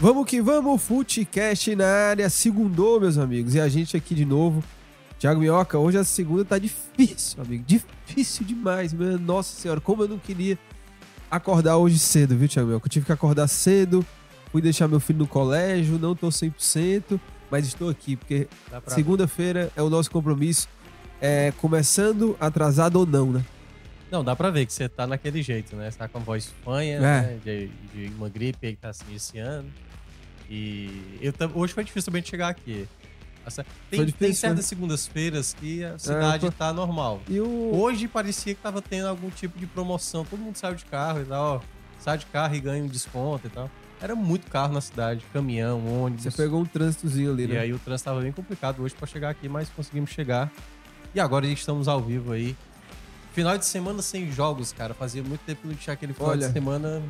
Vamos que vamos, Footcast na área, segundou, meus amigos. E a gente aqui de novo. Thiago Minhoca, hoje a segunda tá difícil, amigo. Difícil demais, meu. Nossa senhora, como eu não queria acordar hoje cedo, viu, Thiago Minhoca? Eu tive que acordar cedo, fui deixar meu filho no colégio, não tô 100%, mas estou aqui, porque segunda-feira é o nosso compromisso. É, começando atrasado ou não, né? Não, dá pra ver que você tá naquele jeito, né? Você tá com a voz fanha, É. né? De, de uma gripe aí que tá se iniciando. E eu, hoje foi difícil também chegar aqui. Tem, tem difícil, certas né? segundas-feiras que a cidade tô- tá normal. E o. Hoje parecia que tava tendo algum tipo de promoção. Todo mundo saiu de carro e tal, ó. Sai de carro e ganha um desconto e tal. Era muito carro na cidade, caminhão, ônibus. Você pegou um trânsitozinho ali, E né? aí o trânsito tava bem complicado hoje pra chegar aqui, mas conseguimos chegar. E agora estamos ao vivo aí. Final de semana sem jogos, cara. Fazia muito tempo que não tinha aquele final Olha, de semana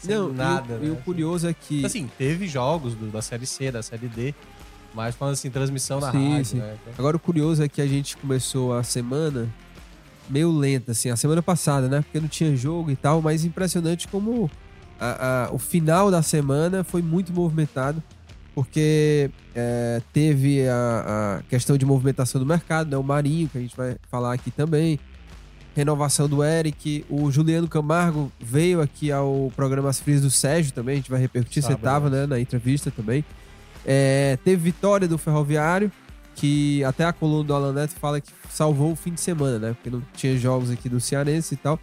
sem Não, e o- nada. e, o, né? curioso é que. Assim, teve jogos do- da Série C, da Série D, mas falando assim, transmissão na Sim, rádio, sim. né? Agora o curioso é que a gente começou a semana meio lenta, assim, a semana passada, né? Porque não tinha jogo e tal, mas impressionante como a- a- o final da semana foi muito movimentado, porque é, teve a, a questão de movimentação do mercado, né? O Marinho, que a gente vai falar aqui também, renovação do Eric, o Juliano Camargo veio aqui ao programa As Frias do Sérgio também, a gente vai repercutir, você Sábado, tava, né, na entrevista também. É, teve vitória do Ferroviário, que até a coluna do Alan Neto fala que salvou o fim de semana, né? Porque não tinha jogos aqui do Cearense e tal.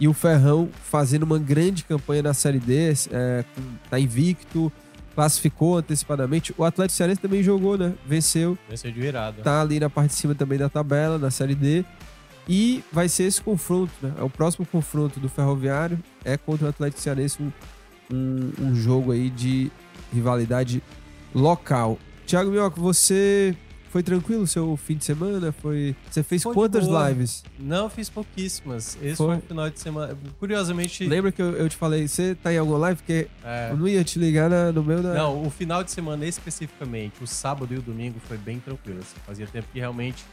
E o Ferrão fazendo uma grande campanha na Série D, é, tá invicto, classificou antecipadamente. O Atlético Cearense também jogou, né? Venceu, Venceu de virada. tá ali na parte de cima também da tabela, na Série D. E vai ser esse confronto, né? É o próximo confronto do Ferroviário é contra o Atlético Cearense, um, um, um jogo aí de rivalidade local. Thiago Minhoca, você foi tranquilo o seu fim de semana? Foi... Você fez Foi quantas lives? Não, fiz pouquíssimas. Esse Foi? foi, um final de semana. Curiosamente. Lembra que eu, eu te falei, você tá em alguma live? Porque é, eu não ia te ligar na- no meu da... Não, o final de semana especificamente, o sábado e o domingo foi bem tranquilo. assim. Fazia tempo que realmente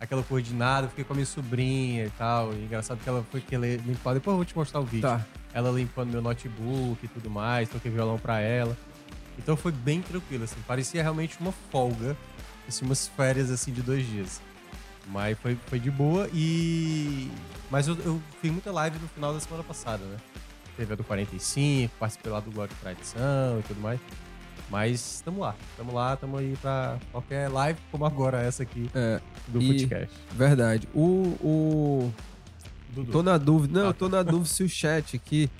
aquela coisa de nada, eu fiquei com a minha sobrinha e tal. E engraçado que ela foi querer limpar. Depois eu vou te mostrar o vídeo. Tá. Ela limpando meu notebook e tudo mais, toquei violão pra ela. Então foi bem tranquilo, assim. Parecia realmente uma folga, assim, umas férias assim de dois dias. Mas foi, foi de boa e. Mas eu, eu fiz muita live no final da semana passada, né? Teve a do 45, participei lá do Glória e Tradição e tudo mais. Mas estamos lá, estamos lá, estamos aí pra qualquer live, como agora essa aqui É, do E- podcast. verdade. O... o... Dudu. Tô na dúvida. Não, Ah, eu tô na dúvida se o chat aqui,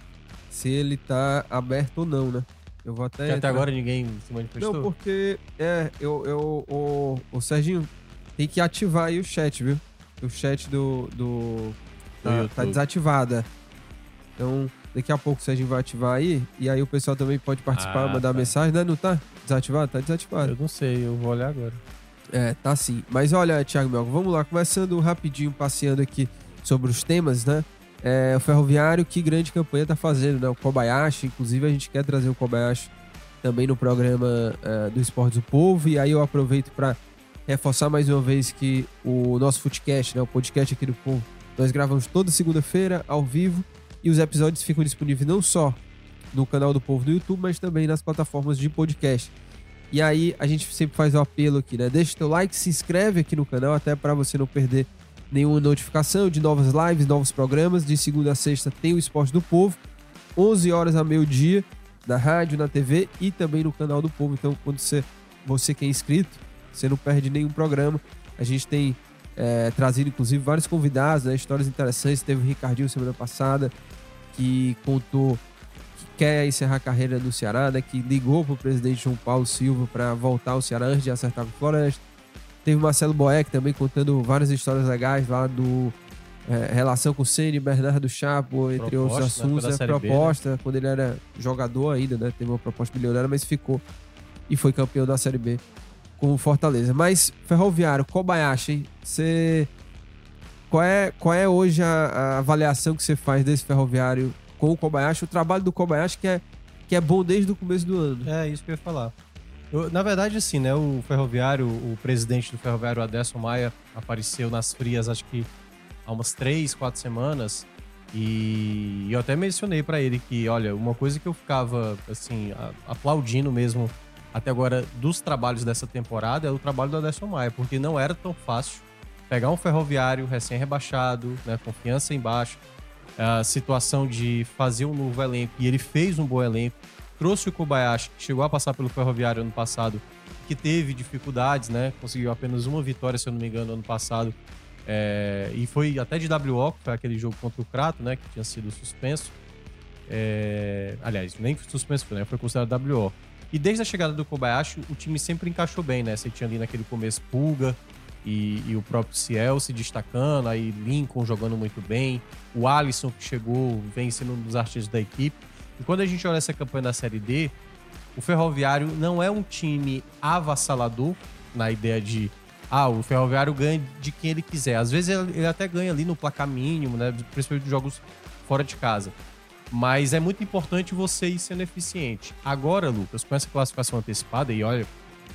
se ele tá aberto ou não, né? Eu vou até. Que até agora ninguém se manifestou. Não, porque. É, eu. eu o, o Serginho tem que ativar aí o chat, viu? O chat do. do Do tá, tá desativado. é. Então, daqui a pouco o Serginho vai ativar aí. E aí o pessoal também pode participar, Ah, mandar tá. mensagem, né? Não tá? Desativado? Tá desativado. Eu não sei, eu vou olhar agora. É, tá sim. Mas olha, Thiago Melco, vamos lá. Começando rapidinho, passeando aqui sobre os temas, né? É, o Ferroviário, que grande campanha tá fazendo, né? O Kobayashi, inclusive a gente quer trazer o Kobayashi também no programa é, do Esportes do Povo. E aí eu aproveito para reforçar mais uma vez que o nosso Footcast, né? O podcast aqui do Povo, nós gravamos toda segunda-feira, ao vivo. E os episódios ficam disponíveis não só no canal do Povo do YouTube, mas também nas plataformas de podcast. E aí a gente sempre faz o apelo aqui, né? Deixa o teu like, se inscreve aqui no canal, até para você não perder nenhuma notificação de novas lives, novos programas. De segunda a sexta tem o Esporte do Povo, 11 horas a meio-dia, na rádio, na TV e também no canal do Povo. Então, quando você, você que é inscrito, você não perde nenhum programa. A gente tem é, trazido, inclusive, vários convidados, né? Histórias interessantes. Teve o Ricardinho semana passada, que contou que quer encerrar a carreira no Ceará, né? Que ligou pro presidente João Paulo Silva para voltar ao Ceará antes de acertar com o Floresta. Teve o Marcelo Boeck também contando várias histórias legais lá do é, relação com o Ceni, Bernardo Chapo, entre Proposta, outros né, assuntos, né, Série B, proposta, quando ele era jogador ainda, né? Teve uma proposta milionária, mas ficou e foi campeão da Série B com o Fortaleza. Mas Ferroviário, Kobayashi, hein? Você qual é, qual é hoje a, a avaliação que você faz desse Ferroviário com o Kobayashi? O trabalho do Kobayashi que é que é bom desde o começo do ano. É, isso que eu ia falar. Eu- na verdade, assim, né? O Ferroviário, o presidente do Ferroviário, Aderson Maia, apareceu nas frias, acho que há umas três, quatro semanas. E eu até mencionei pra ele que, olha, uma coisa que eu ficava, assim, aplaudindo mesmo até agora dos trabalhos dessa temporada é o trabalho do Aderson Maia, porque não era tão fácil pegar um ferroviário recém-rebaixado, né? Confiança embaixo, a situação de fazer um novo elenco, e ele fez um bom elenco trouxe o Kobayashi, que chegou a passar pelo Ferroviário ano passado, que teve dificuldades, né? Conseguiu apenas uma vitória, se eu não me engano, ano passado. É, e foi até de WO, que foi aquele jogo contra o Crato, né? Que tinha sido suspenso. É, aliás, nem suspenso foi, né? Foi considerado WO. E desde a chegada do Kobayashi, o time sempre encaixou bem, né? Você tinha ali naquele começo Pulga e, e o próprio Ciel se destacando, aí Lincoln jogando muito bem, o Alisson que chegou, vem sendo um dos artistas da equipe. E quando a gente olha essa campanha da Série D, o Ferroviário não é um time avassalador na ideia de ah, o Ferroviário ganha de quem ele quiser. Às vezes ele até ganha ali no placar mínimo, né? Principalmente nos jogos fora de casa. Mas é muito importante você ir sendo eficiente. Agora, Lucas, com essa classificação antecipada, e olha,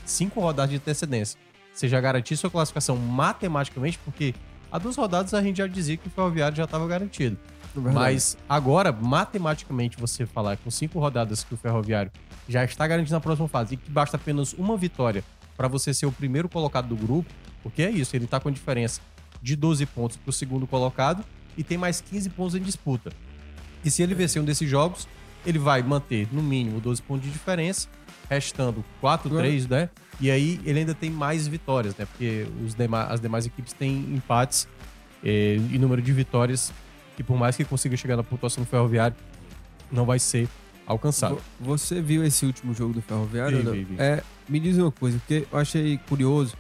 cinco rodadas de antecedência, você já garantiu sua classificação matematicamente, porque há duas rodadas a gente já dizia que o Ferroviário já estava garantido. Mas agora, matematicamente, você falar com cinco rodadas que o Ferroviário já está garantido na próxima fase e que basta apenas uma vitória para você ser o primeiro colocado do grupo, porque é isso, ele está com diferença de 12 pontos para o segundo colocado e tem mais 15 pontos em disputa. E se ele vencer um desses jogos, ele vai manter no mínimo 12 pontos de diferença, restando 4, 3, né? E aí ele ainda tem mais vitórias, né? Porque os dema as demais equipes têm empates eh, e número de vitórias que por mais que consiga chegar na pontuação do Ferroviário, não vai ser alcançado. Vo- Você viu esse último jogo do Ferroviário Vi, vi, vi. É, me diz uma coisa, porque eu achei curioso.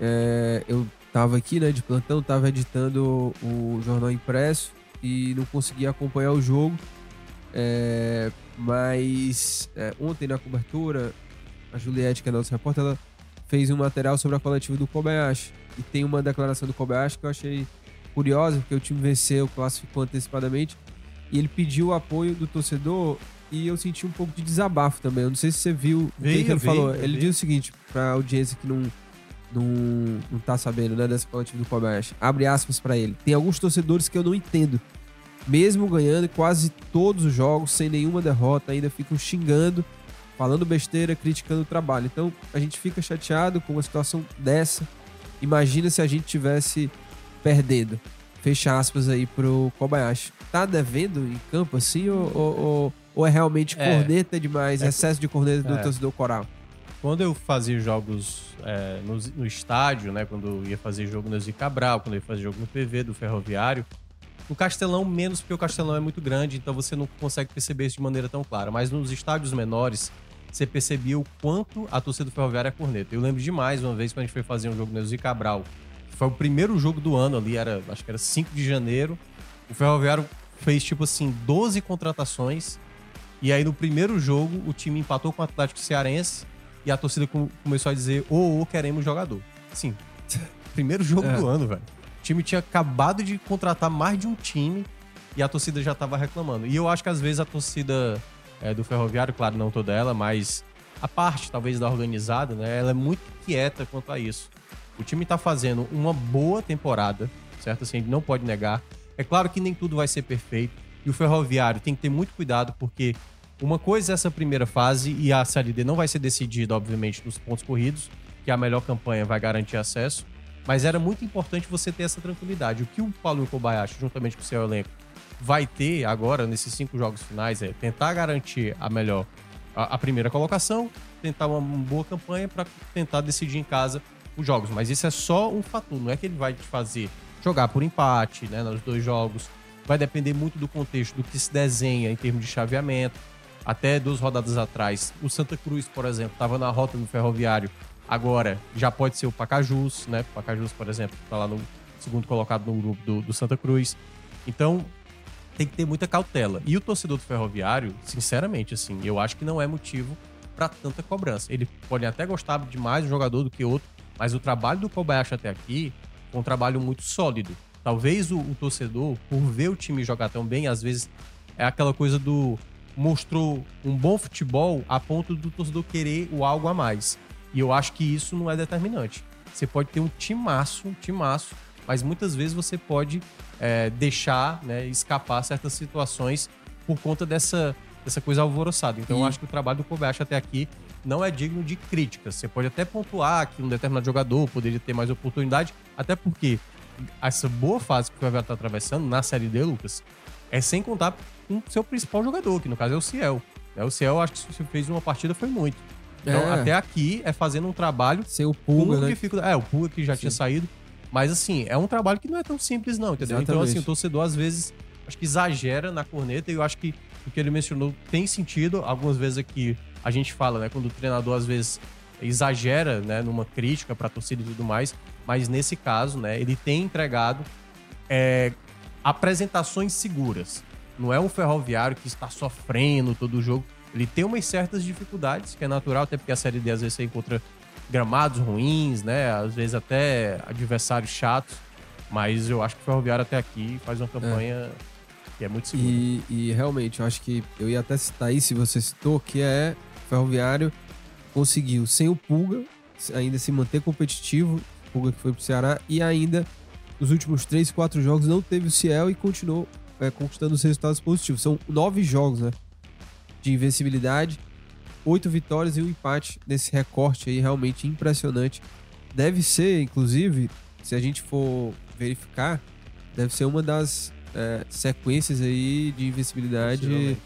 É, eu tava aqui, né, de plantão, tava editando o jornal impresso e não conseguia acompanhar o jogo. É, mas é, ontem na cobertura, a Juliette, que é a nossa repórter, ela fez um material sobre a coletiva do Kobayashi. E tem uma declaração do Kobayashi que eu achei curiosa, porque o time venceu, classificou antecipadamente. E ele pediu o apoio do torcedor e eu senti um pouco de desabafo também. Eu não sei se você viu o que, ele vi, falou. Ele vi. disse o seguinte pra audiência que não, não, não tá sabendo, né, dessa coletiva do Kobayashi. Abre aspas pra ele. Tem alguns torcedores que eu não entendo. Mesmo ganhando quase todos os jogos, sem nenhuma derrota, ainda ficam xingando, falando besteira, criticando o trabalho. Então a gente fica chateado com uma situação dessa. Imagina se a gente tivesse perdendo. Fecha aspas aí pro Kobayashi. Tá devendo em campo assim ou, ou, ou- é realmente É. corneta demais, É. excesso de corneta do É. torcedor coral? Quando eu fazia jogos é, no, no estádio, né? Quando eu ia fazer jogo no Zé Cabral, quando eu ia fazer jogo no PV do Ferroviário, no Castelão menos, porque o Castelão é muito grande, então você não consegue perceber isso de maneira tão clara. Mas nos estádios menores, você percebia o quanto a torcida do Ferroviário é corneta. Eu lembro demais uma vez quando a gente foi fazer um jogo no Zé Cabral, que foi o primeiro jogo do ano ali, era, acho que era 5 de janeiro. O Ferroviário fez, tipo assim, 12 contratações. E aí, no primeiro jogo, o time empatou com o Atlético Cearense e a torcida com- começou a dizer: Ô, ô, queremos jogador. Assim, primeiro jogo É. do ano, velho. Time tinha acabado de contratar mais de um time e a torcida já tava reclamando. E eu acho que às vezes a torcida é, do Ferroviário, claro, não toda ela, mas a parte, talvez, da organizada, né? Ela é muito quieta quanto a isso. O time tá fazendo uma boa temporada, certo? Assim, não pode negar. É claro que nem tudo vai ser perfeito. E o Ferroviário tem que ter muito cuidado, porque uma coisa é essa primeira fase e a Série D não vai ser decidida, obviamente, nos pontos corridos, que a melhor campanha vai garantir acesso. Mas era muito importante você ter essa tranquilidade. O que o Paulo Kobayashi, juntamente com o seu elenco, vai ter agora nesses cinco jogos finais é tentar garantir a melhor a, a primeira colocação, tentar uma, boa campanha para tentar decidir em casa os jogos. Mas isso é só um fator, não é que ele vai te fazer jogar por empate, né, nos dois jogos. Vai depender muito do contexto, do que se desenha em termos de chaveamento. Até duas rodadas atrás, o Santa Cruz, por exemplo, estava na rota do Ferroviário. Agora já pode ser o Pacajus, né? Pacajus, por exemplo, tá lá no, segundo colocado no grupo do, do Santa Cruz. Então, tem que ter muita cautela. E o torcedor do Ferroviário, sinceramente, assim, eu acho que não é motivo para tanta cobrança. Ele pode até gostar de mais um jogador do que outro, mas o trabalho do Kobayashi até aqui foi um trabalho muito sólido. Talvez o, o torcedor, por ver o time jogar tão bem, às vezes é aquela coisa do mostrou um bom futebol a ponto do torcedor querer o algo a mais. E eu acho que isso não é determinante. Você pode ter um timaço, um timaço, mas muitas vezes você pode é, deixar né, escapar certas situações por conta dessa, dessa coisa alvoroçada. Então, E- eu acho que o trabalho do Kobayashi até aqui não é digno de críticas. Você pode até pontuar que um determinado jogador poderia ter mais oportunidade, até porque essa boa fase que o Ferroviário está atravessando na Série D, Lucas, é sem contar com o seu principal jogador, que no caso é o Ciel. É, O Ciel, acho que se fez uma partida foi muito. Então, É. até aqui é fazendo um trabalho Sem o com Pulga, né? dificuldade. É, o Pulga que já tinha saído. Mas, assim, é um trabalho que não é tão simples, não, entendeu? Então, Exatamente. assim, o torcedor, às vezes, acho que exagera na corneta e eu acho que o que ele mencionou tem sentido. Algumas vezes aqui a gente fala, né, quando o treinador, às vezes, exagera, né, numa crítica pra torcida e tudo mais. Mas, nesse caso, né, ele tem entregado é, apresentações seguras. Não é um ferroviário que está sofrendo todo o jogo. Ele tem umas certas dificuldades, que é natural, até porque a Série D às vezes você encontra gramados ruins, né? Às vezes até adversários chatos. Mas eu acho que o Ferroviário até aqui faz uma campanha que é muito segura. E, e realmente, eu acho que eu ia até citar aí, se você citou, que é o Ferroviário conseguiu, sem o Pulga, ainda se manter competitivo, Pulga que foi pro Ceará, e ainda nos últimos três, quatro jogos não teve o Ciel e continuou é, conquistando os resultados positivos. São nove jogos, né? De invencibilidade, oito vitórias e um empate nesse recorte aí, realmente impressionante. Deve ser, inclusive, se a gente for verificar, deve ser uma das é, sequências aí de invencibilidade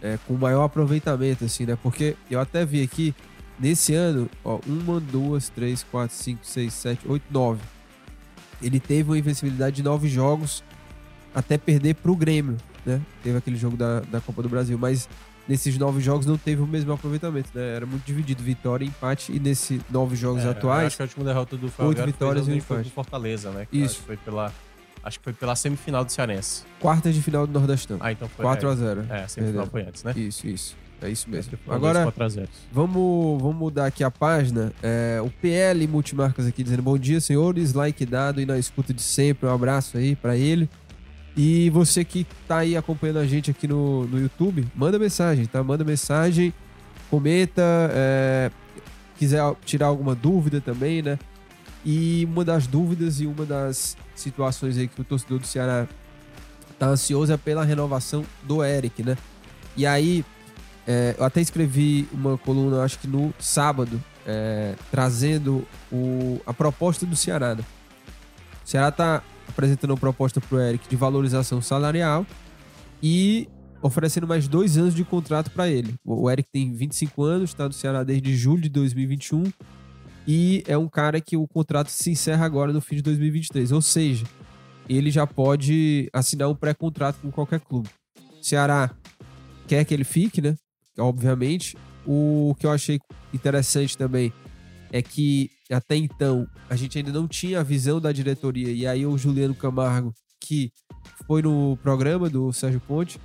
é, com maior aproveitamento, assim, né? Porque eu até vi aqui, nesse ano, ó, uma, duas, três, quatro, cinco, seis, sete, oito, nove. Ele teve uma invencibilidade de nove jogos até perder pro Grêmio, né? Teve aquele jogo da, da Copa do Brasil, mas nesses nove jogos não teve o mesmo aproveitamento, né? Era muito dividido, vitória e empate, e nesses nove jogos É, atuais, Acho que a última derrota do Ferroviário vitórias e um empate. pro Fortaleza, né? Que Isso. Foi pela, acho que foi pela semifinal do Cearense. quartas de final do Nordestão. Ah, então foi. 4 é, a 0 É, a semifinal foi antes, né? Isso, isso. É isso mesmo. Agora, 4 a 0. Vamos, vamos mudar aqui a página. É, o PL Multimarcas aqui dizendo bom dia, senhores. Like dado e na escuta de sempre. Um abraço aí pra ele. E você que tá aí acompanhando a gente aqui no, no YouTube, manda mensagem, tá? Manda mensagem, comenta, é, quiser tirar alguma dúvida também, né? E uma das dúvidas e uma das situações aí que o torcedor do Ceará tá ansioso é pela renovação do Eric, né? E aí, é, eu até escrevi uma coluna, acho que no sábado, é, trazendo o, a proposta do Ceará. né? O Ceará tá apresentando uma proposta pro Eric de valorização salarial e oferecendo mais dois anos de contrato para ele. O o Eric tem 25 anos, está no Ceará desde julho de 2021 e é um cara que o contrato se encerra agora no fim de 2023. Ou seja, ele já pode assinar um pré-contrato com qualquer clube. O Ceará quer que ele fique, né? Obviamente. O que eu achei interessante também é que até então a gente ainda não tinha a visão da diretoria. E aí o Juliano Camargo, que foi no programa do Sérgio Ponte,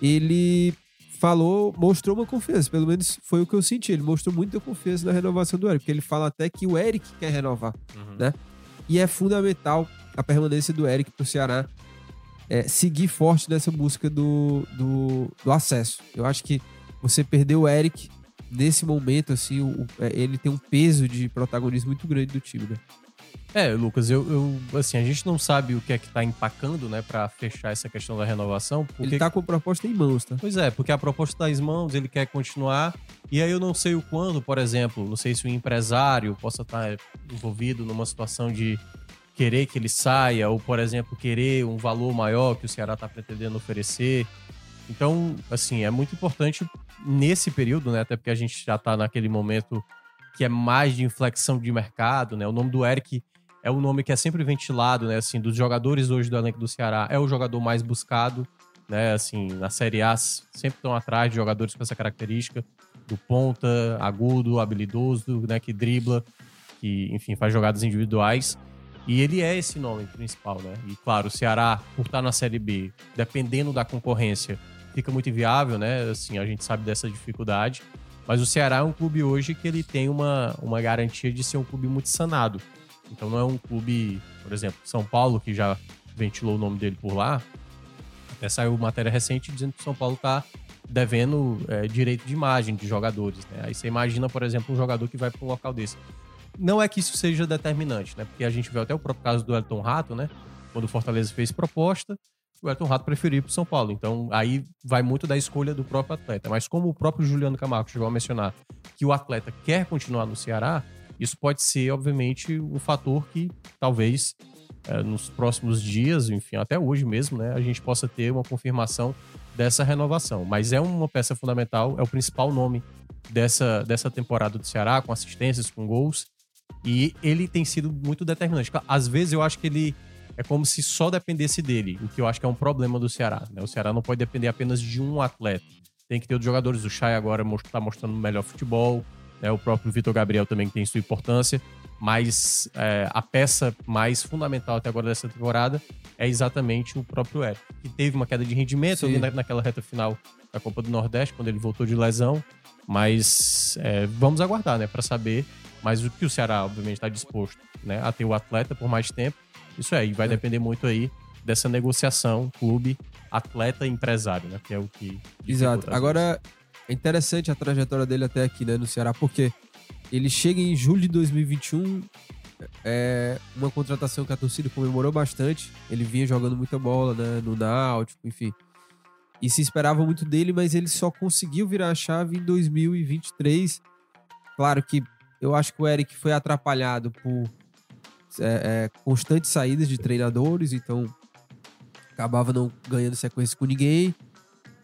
ele falou, mostrou uma confiança. Pelo menos foi o que eu senti. Ele mostrou muita confiança na renovação do Eric, porque ele fala até que o Eric quer renovar. Né? E é fundamental a permanência do Eric pro Ceará é, seguir forte nessa busca do, do, do acesso. Eu acho que você perdeu o Eric nesse momento, assim, o- é, ele tem um peso de protagonismo muito grande do time, né? É, Lucas, eu, eu- assim, a gente não sabe o que é que tá empacando, né, pra fechar essa questão da renovação, porque Ele tá com a proposta em mãos, tá? Pois é, porque a proposta tá em mãos, ele quer continuar. E aí eu não sei o quando, por exemplo, não sei se o empresário possa estar envolvido numa situação de querer que ele saia, ou, por exemplo, querer um valor maior que o Ceará está pretendendo oferecer. Então, assim, é muito importante nesse período, né? Até porque a gente já tá naquele momento que é mais de inflexão de mercado, né? O nome do Eric é o nome que é sempre ventilado, né? Assim, dos jogadores hoje do elenco do Ceará, é o jogador mais buscado né? Assim, na Série A sempre estão atrás de jogadores com essa característica do ponta, agudo, habilidoso, né? Que dribla, que, enfim, faz jogadas individuais. E ele é esse nome principal, né? E claro, o Ceará, por estar na Série B, dependendo da concorrência, fica muito inviável, né? Assim, a gente sabe dessa dificuldade. Mas o Ceará é um clube hoje que ele tem uma, uma garantia de ser um clube muito sanado. Então não é um clube, por exemplo, São Paulo, que já ventilou o nome dele por lá. Até saiu matéria recente dizendo que o São Paulo está devendo é, direito de imagem de jogadores. Né? Aí você imagina, por exemplo, um jogador que vai para um local desse. Não é que isso seja determinante, né? Porque a gente vê até o próprio caso do Elton Rato, né? Quando o Fortaleza fez proposta, o Elton Rato preferiu ir para São Paulo. Então, aí vai muito da escolha do próprio atleta. Mas como o próprio Juliano Camargo chegou a mencionar que o atleta quer continuar no Ceará, isso pode ser, obviamente, um fator que talvez é, nos próximos dias, enfim, até hoje mesmo, né, a gente possa ter uma confirmação dessa renovação. Mas é uma peça fundamental, é o principal nome dessa, dessa temporada do Ceará, com assistências, com gols. E ele tem sido muito determinante. Às vezes eu acho que ele é como se só dependesse dele, o que eu acho que é um problema do Ceará. Né? O Ceará não pode depender apenas de um atleta. Tem que ter outros jogadores. O Chay agora está mostrando melhor futebol, né? o próprio Vitor Gabriel também tem sua importância. Mas é, a peça mais fundamental até agora dessa temporada é exatamente o próprio Eric, que teve uma queda de rendimento ali na, naquela reta final da Copa do Nordeste, quando ele voltou de lesão. Mas é, vamos aguardar, né, para saber. Mas o que o Ceará, obviamente, está disposto né, a ter o atleta por mais tempo isso é, e vai é. depender muito aí dessa negociação clube, atleta empresário, né? Que é o que. Exato. Agora, é interessante a trajetória dele até aqui, né, no Ceará, porque ele chega em julho de 2021, é uma contratação que a torcida comemorou bastante. Ele vinha jogando muita bola, né, no Náutico, enfim. E se esperava muito dele, mas ele só conseguiu virar a chave em 2023. Claro que eu acho que o Eric foi atrapalhado por é, é, constantes saídas de treinadores, então acabava não ganhando sequência com ninguém.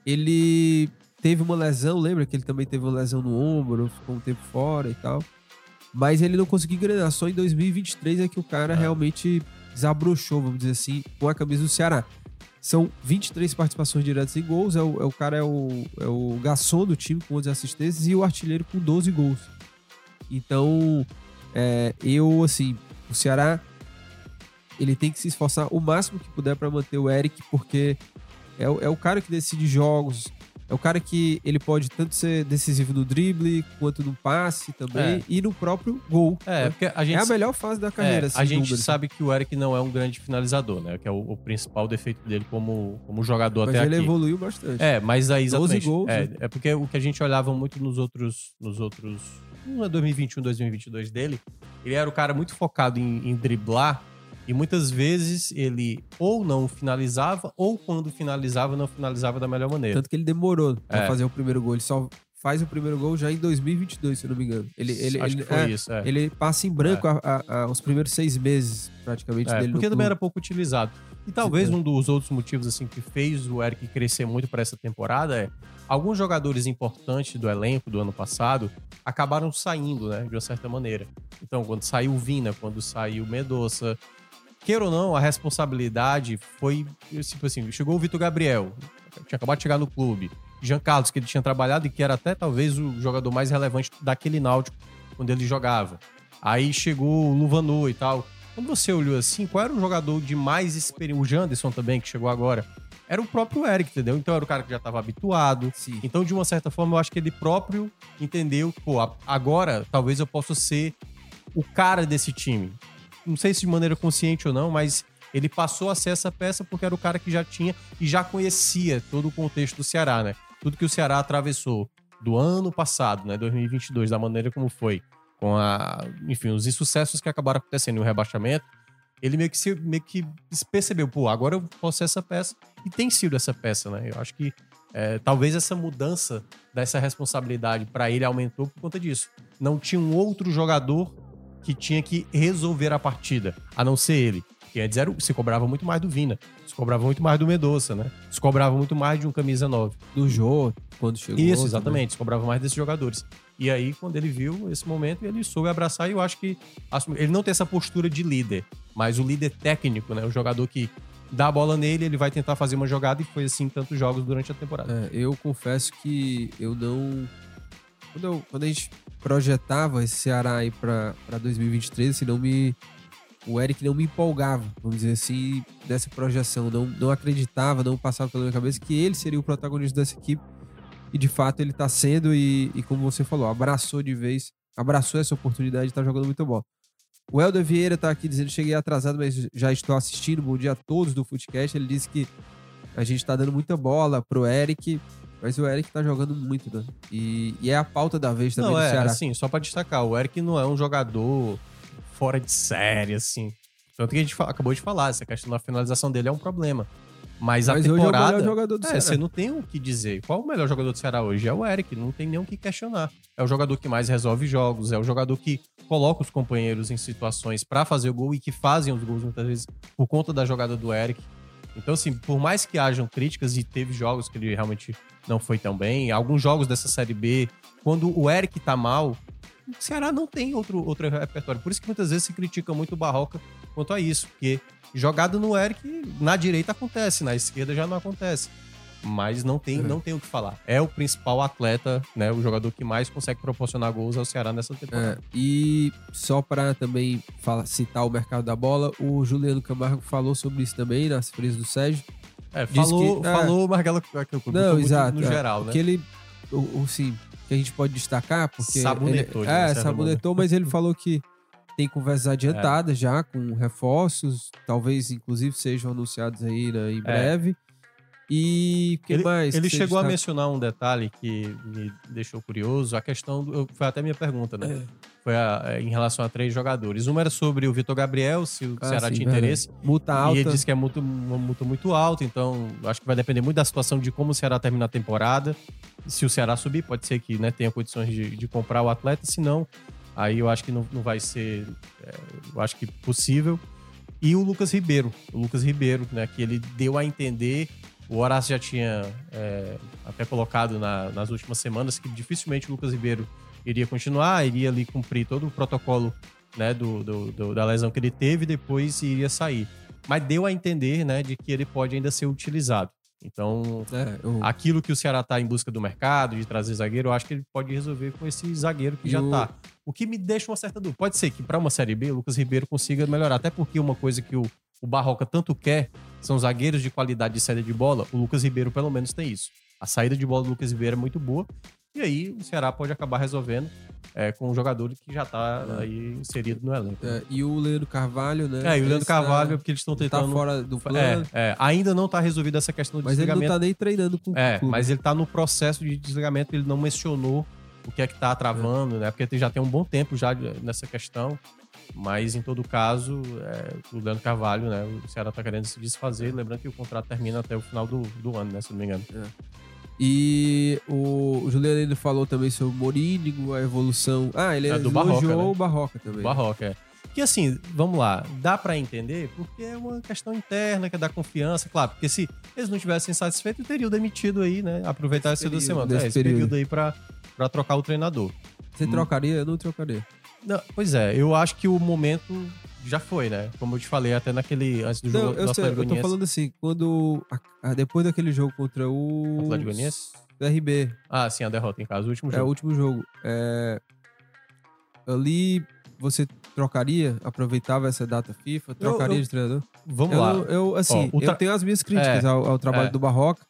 Ele teve uma lesão, lembra que ele também teve uma lesão no ombro, ficou um tempo fora e tal. Mas ele não conseguiu engrenar. Só em 2023 é que o cara é. realmente desabrochou, vamos dizer assim, com a camisa do Ceará. São 23 participações diretas em gols. É o, é o cara é o, é o garçom do time com 11 assistências e o artilheiro com 12 gols. Então, é, eu, assim, o Ceará ele tem que se esforçar o máximo que puder para manter o Eric, porque é o, é o cara que decide jogos, é o cara que ele pode tanto ser decisivo no drible, quanto no passe também, é. e no próprio gol. É, né? porque a gente, é a melhor fase da carreira. É, assim, a gente número, sabe que o Eric não é um grande finalizador, né? Que é o, o principal defeito dele como, como jogador mas até ele aqui. evoluiu bastante. É, mas aí exatamente. 12 gols. É, né? é porque o que a gente olhava muito nos outros, nos outros no 2021, 2022 dele, ele era o cara muito focado em, em driblar e muitas vezes ele ou não finalizava, ou quando finalizava, não finalizava da melhor maneira. Tanto que ele demorou pra é. fazer o primeiro gol. Ele só faz o primeiro gol já em 2022, se eu não me engano. Ele, ele, Acho ele, que foi é, isso, é. ele passa em branco é. a, a, a, os primeiros seis meses, praticamente, é, dele Porque também era pouco utilizado. E talvez um dos outros motivos assim que fez o Eric crescer muito para essa temporada é alguns jogadores importantes do elenco do ano passado acabaram saindo, né, de uma certa maneira. Então, quando saiu o Vina, quando saiu o Medoça, queira ou não, a responsabilidade foi, tipo assim, chegou o Vitor Gabriel, tinha acabado de chegar no clube, Jean Carlos, que ele tinha trabalhado e que era até talvez o jogador mais relevante daquele Náutico quando ele jogava. Aí chegou o Luvanu e tal. Quando você olhou assim, qual era o jogador de mais experiência? O Janderson também, que chegou agora. Era o próprio Eric, entendeu? Então era o cara que já estava habituado. Sim. Então, de uma certa forma, eu acho que ele próprio entendeu, pô, agora talvez eu possa ser o cara desse time. Não sei se de maneira consciente ou não, mas ele passou a ser essa peça porque era o cara que já tinha e já conhecia todo o contexto do Ceará, né? Tudo que o Ceará atravessou do ano passado, né, 2022, da maneira como foi, com a, enfim, os insucessos que acabaram acontecendo no rebaixamento, ele meio que, se, meio que percebeu, pô, agora eu posso ser essa peça. E tem sido essa peça, né? Eu acho que é, talvez essa mudança dessa responsabilidade para ele aumentou por conta disso. Não tinha um outro jogador que tinha que resolver a partida, a não ser ele. Que antes era, se cobrava muito mais do Vina, se cobrava muito mais do Medoça, né? Se cobrava muito mais de um camisa 9. Do Jô, quando chegou. Isso, exatamente. Também. Se cobrava mais desses jogadores. E aí, quando ele viu esse momento, ele soube abraçar e eu acho que ele não tem essa postura de líder, mas o líder técnico, né? O jogador que dá a bola nele, ele vai tentar fazer uma jogada e foi assim tantos jogos durante a temporada. É, eu confesso que eu não. Quando, eu, quando a gente projetava esse Ceará aí pra, pra 2023, assim, não me, o Eric não me empolgava, vamos dizer assim, nessa projeção. Não, não acreditava, não passava pela minha cabeça que ele seria o protagonista dessa equipe. E de fato ele tá sendo, e, e como você falou, abraçou de vez, abraçou essa oportunidade de estar tá jogando muito bola. O Helder Vieira tá aqui dizendo: cheguei atrasado, mas já estou assistindo. Bom dia a todos do Footcast. Ele disse que a gente tá dando muita bola pro Eric, mas o Eric tá jogando muito, né? E, e é a pauta da vez também não, do é, Ceará. assim, só pra destacar, o Eric não é um jogador fora de série, assim. Tanto que a gente acabou de falar, essa questão da finalização dele é um problema. Mas, Mas a hoje é o temporada. melhor jogador do é, Ceará. você não tem o que dizer. Qual o melhor jogador do Ceará hoje? É o Eric, não tem nem o que questionar. É o jogador que mais resolve jogos, é o jogador que coloca os companheiros em situações pra fazer o gol e que fazem os gols muitas vezes por conta da jogada do Eric. Então, assim, por mais que hajam críticas, e teve jogos que ele realmente não foi tão bem, alguns jogos dessa Série B, quando o Eric tá mal, o Ceará não tem outro, outro repertório. Por isso que muitas vezes se critica muito o Barroca quanto a isso, porque jogada no Eric, na direita acontece, na esquerda já não acontece. Mas não tem, não tem o que falar. É o principal atleta, né? O jogador que mais consegue proporcionar gols ao Ceará nessa temporada. É, e só para também fala, citar o mercado da bola, o Juliano Camargo falou sobre isso também nas frias do Sérgio. É, falou, que- é. falou Margela Não, exato. no é, geral, né? Que ele, o, o, sim, que a gente pode destacar, porque. Sabonetou, ele, É, sabonetou, mas ele falou que tem conversas adiantadas É. já com reforços, talvez inclusive sejam anunciados aí né, em breve. E o que É. ele, mais? Ele chegou a mencionar um detalhe que me deixou curioso, a questão, do, foi até minha pergunta, né? Foi a- é, em relação a três jogadores. Uma era sobre o Vitor Gabriel, se o Ah, Ceará sim, tinha verdade. interesse. Multa E alta. ele disse que é muito, uma multa muito alta, então acho que vai depender muito da situação de como o Ceará terminar a temporada. Se o Ceará subir, pode ser que né, tenha condições de, de comprar o atleta, se não, aí eu acho que não, não vai ser, é, eu acho que possível. E o Lucas Ribeiro, o Lucas Ribeiro, né, que ele deu a entender, o Horácio já tinha é, até colocado na- nas últimas semanas que dificilmente o Lucas Ribeiro iria continuar, iria ali cumprir todo o protocolo né, do, do- do- da lesão que ele teve e depois iria sair. Mas deu a entender né, de que ele pode ainda ser utilizado. Então, É, o- aquilo que o Ceará tá em busca do mercado, de trazer zagueiro, eu acho que ele pode resolver com esse zagueiro que E já o- tá. O que me deixa uma certa dúvida. Pode ser que para uma Série B, o Lucas Ribeiro consiga melhorar. Até porque uma coisa que o, o Barroca tanto quer são zagueiros de qualidade de saída de bola. O Lucas Ribeiro, pelo menos, tem isso. A saída de bola do Lucas Ribeiro é muito boa. E aí o Ceará pode acabar resolvendo é, com um jogador que já tá aí inserido no elenco. é, e o Leandro Carvalho, né? É, e o Leandro tá- Carvalho, é porque eles estão tá tentando. fora do É, plano. é, ainda não tá resolvida essa questão do Mas ele não desligamento. tá nem treinando com o É, clube. mas ele tá no processo de desligamento, ele não mencionou o que é que tá travando, né? Porque já tem um bom tempo já nessa questão. Mas, em todo caso, é, o Leandro Carvalho, né? O Ceará tá querendo se desfazer. Lembrando que o contrato termina até o final do, do ano, né? Se não me engano. E o, o Juliano ele falou também sobre o Morínigo, a evolução. Ah, ele É, do elogiou Barroca, né? o Barroca também. Barroca, é. Que assim, vamos lá, dá pra entender porque é uma questão interna que é da confiança, claro, porque se eles não tivessem satisfeito, teriam demitido aí, né? Aproveitar essa período, semana, nesse é, esse período. período aí pra, pra trocar o treinador. Você Hum. trocaria? Eu não trocaria. Não, pois é, eu acho que o momento já foi, né? Como eu te falei até naquele antes do Não, jogo eu, sei, eu tô falando assim, quando. a- a- depois daquele jogo contra o. Atlético Goianiense? RB. Ah, sim, a derrota em casa, o último É o jogo. último jogo. É, ali você trocaria, aproveitava essa data FIFA, trocaria eu- de treinador? Vamos eu, lá. eu, assim, Ó, tra- eu tenho as minhas críticas É, ao, ao trabalho é. do Barroca,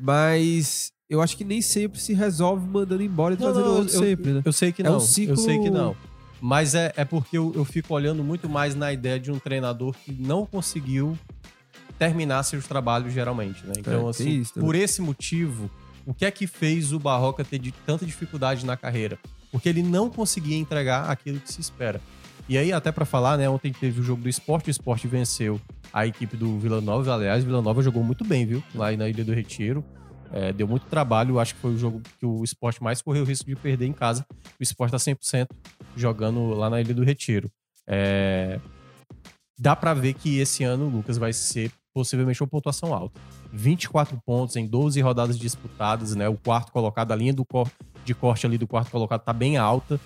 mas eu acho que nem sempre se resolve mandando embora e Não, trazendo não, outro eu- sempre, né? Eu sei que É um não. ciclo- Eu sei que não. Mas é, é porque eu, eu fico olhando muito mais na ideia de um treinador que não conseguiu terminar seus trabalhos geralmente, né? Então, É, assim, isso também. por esse motivo, o que é que fez o Barroca ter de tanta dificuldade na carreira? Porque ele não conseguia entregar aquilo que se espera. E aí, até pra falar, né? Ontem teve o jogo do esporte, o esporte venceu a equipe do Vila Nova. Aliás, o Vila Nova jogou muito bem, viu? Lá na Ilha do Retiro. É, deu muito trabalho. Acho que foi o jogo que o esporte mais correu o risco de perder em casa. O esporte tá 100% jogando lá na Ilha do Retiro. É, Dá pra ver que esse ano o Lucas vai ser possivelmente uma pontuação alta. 24 pontos em 12 rodadas disputadas, né? O quarto colocado, a linha do cor- de corte ali do quarto colocado tá bem alta.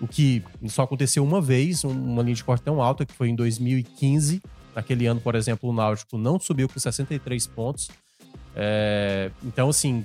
O que só aconteceu uma vez, um- uma linha de corte tão alta, que foi em 2015. Naquele ano, por exemplo, o Náutico não subiu com 63 pontos. É, então, assim,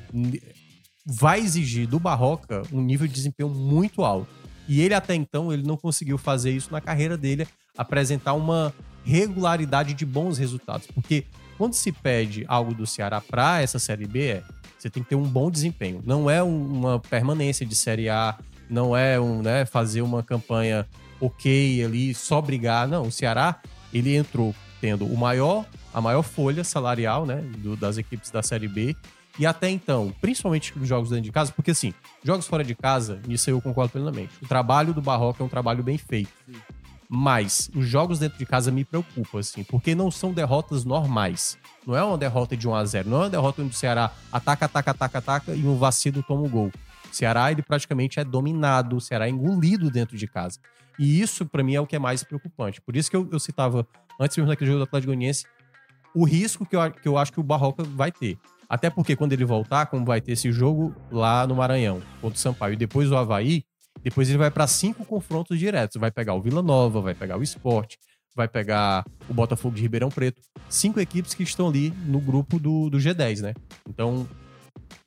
vai exigir do Barroca um nível de desempenho muito alto. E ele, até então, ele não conseguiu fazer isso na carreira dele, apresentar uma regularidade de bons resultados. Porque quando se pede algo do Ceará para essa Série B, é, você tem que ter um bom desempenho. Não é um- uma permanência de Série A, não é um, né, fazer uma campanha ok ali, só brigar. Não, o Ceará, ele entrou tendo o maior, a maior folha salarial, né, do- das equipes da Série B. E até então, principalmente nos jogos dentro de casa, porque assim, jogos fora de casa, nisso eu concordo plenamente. O trabalho do Barroca é um trabalho bem feito. Mas os jogos dentro de casa me preocupam, assim, porque não são derrotas normais. Não é uma derrota de 1 a 0 não é uma derrota onde o Ceará ataca, ataca, ataca, ataca e um vacilo toma o gol. O Ceará, ele praticamente é dominado, o Ceará é engolido dentro de casa. E isso, pra mim, é o que é mais preocupante. Por isso que eu, eu citava, antes mesmo daquele jogo do Atlético Goianiense, o risco que eu, que eu acho que o Barroca vai ter. Até porque quando ele voltar, como vai ter esse jogo lá no Maranhão, contra o Sampaio, e depois o Havaí, depois ele vai para cinco confrontos diretos. Vai pegar o Vila Nova, vai pegar o Sport, vai pegar o Botafogo de Ribeirão Preto. Cinco equipes que estão ali no grupo do, do G10, né? Então,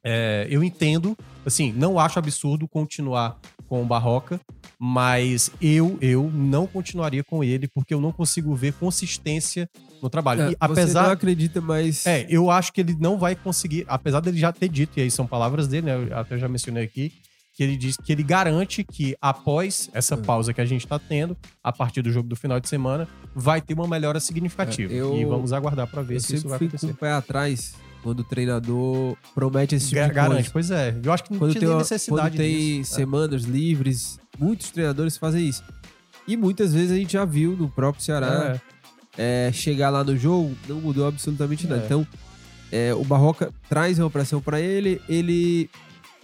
é, eu entendo, assim, não acho absurdo continuar com o Barroca, mas eu, eu não continuaria com ele porque eu não consigo ver consistência no trabalho. É, e Você apesar não acredita, mas. é, eu acho que ele não vai conseguir, apesar dele já ter dito, e aí são palavras dele, né? Eu até já mencionei aqui, que ele diz que ele garante que após essa Hum. pausa que a gente tá tendo, a partir do jogo do final de semana, vai ter uma melhora significativa. É, eu- E vamos aguardar para ver se isso vai sempre fico com acontecer. o pé atrás quando o treinador promete esse tipo Ga- de garante, coisa. pois é. Eu acho que não Quando tinha tem, necessidade quando tem disso. É. semanas livres, muitos treinadores fazem isso. E muitas vezes a gente já viu no próprio Ceará É, é, chegar lá no jogo, não mudou absolutamente nada. É. Então, é, o Barroca traz uma pressão pra ele, ele.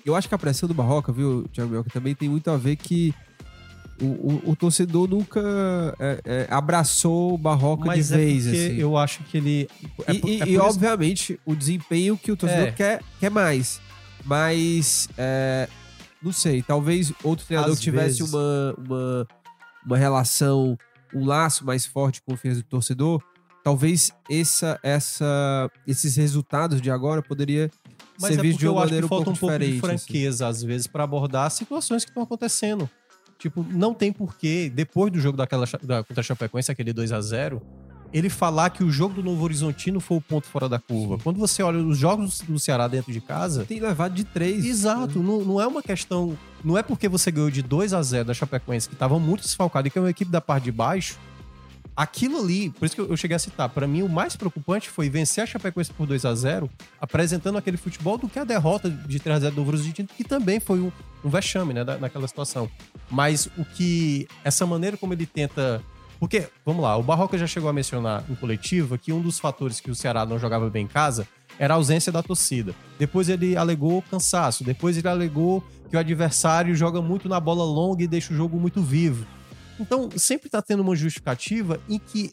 Eu acho que a pressão do Barroca, viu, Thiago Mioca, também tem muito a ver que o, o- o torcedor nunca é, é, abraçou o Barroca Mas de é vez. assim. eu acho que ele. é E, por- e- é e, isso- obviamente, o desempenho que o torcedor É. quer, quer mais. Mas, não sei, talvez outro treinador Às que tivesse vezes. uma, uma, uma relação, um laço mais forte de confiança do torcedor, talvez essa, essa, esses resultados de agora poderia Mas ser é visto de uma eu acho maneira que um falta pouco um pouco de diferente. assim. franqueza, às vezes, pra abordar situações que estão acontecendo. Tipo, não tem porquê, depois do jogo daquela, da, contra a Chapecoense, aquele 2 a 0 ele falar que o jogo do Novo Horizontino foi o ponto fora da curva. Quando você olha os jogos do Ceará dentro de casa, Tem levado de três. Exato, não, não é uma questão. Não é porque você ganhou de 2 a 0 da Chapecoense, que estava muito desfalcado e que é uma equipe da parte de baixo. Aquilo ali, por isso que eu cheguei a citar, pra mim o mais preocupante foi vencer a Chapecoense por 2 a 0 apresentando aquele futebol do que a derrota de 3 a 0 do Horizontino, que também foi um, um vexame, né, naquela situação. Mas o que. Essa maneira como ele tenta. Porque, vamos lá, o Barroca já chegou a mencionar em coletiva que um dos fatores que o Ceará não jogava bem em casa era a ausência da torcida. Depois ele alegou cansaço. Depois ele alegou que o adversário joga muito na bola longa e deixa o jogo muito vivo. Então, sempre tá tendo uma justificativa em que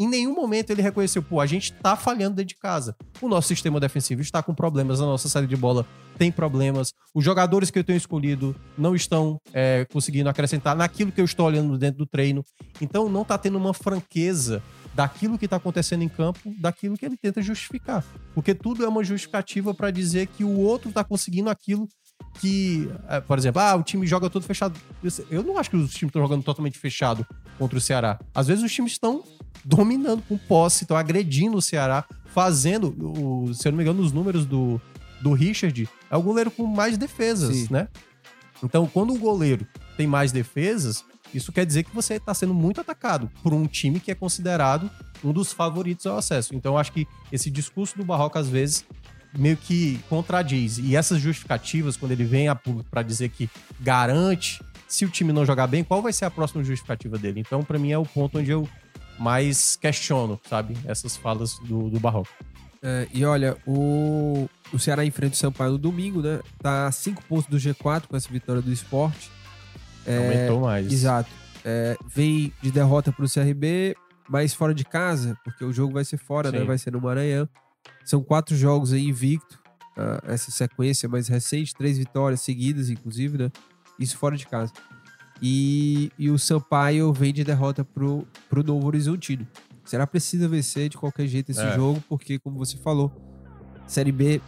em nenhum momento ele reconheceu, pô, a gente tá falhando dentro de casa. O nosso sistema defensivo está com problemas, a nossa saída de bola tem problemas. Os jogadores que eu tenho escolhido não estão é, conseguindo acrescentar naquilo que eu estou olhando dentro do treino. Então, não tá tendo uma franqueza daquilo que tá acontecendo em campo, daquilo que ele tenta justificar. Porque tudo é uma justificativa para dizer que o outro tá conseguindo aquilo que, é, por exemplo, ah, o time joga todo fechado. Eu não acho que os times estão jogando totalmente fechado contra o Ceará. Às vezes os times estão dominando com posse, estão agredindo o Ceará, fazendo, o, se eu não me engano, os números do, do Richard, é o goleiro com mais defesas, Sim. né? Então, quando o goleiro tem mais defesas, isso quer dizer que você está sendo muito atacado por um time que é considerado um dos favoritos ao acesso. Então, eu acho que esse discurso do Barroca, às vezes, meio que contradiz. E essas justificativas, quando ele vem a público para dizer que garante, se o time não jogar bem, qual vai ser a próxima justificativa dele? Então, para mim, é o ponto onde eu mais questiono, sabe? Essas falas do, do Barroca. É, e olha, o, o Ceará enfrenta o Sampaio no domingo, né? Tá a cinco pontos do G4 com essa vitória do esporte. Aumentou mais. Exato. É, vem de derrota pro CRB, mas fora de casa, porque o jogo vai ser fora, né? Sim. Vai ser no Maranhão. São quatro jogos aí invicto. ah, essa sequência mais recente, três vitórias seguidas, inclusive, né? Isso fora de casa. E, e o Sampaio vem de derrota pro, pro Novo Horizontino. Será precisa vencer de qualquer jeito esse É. jogo, porque, como você falou, Série B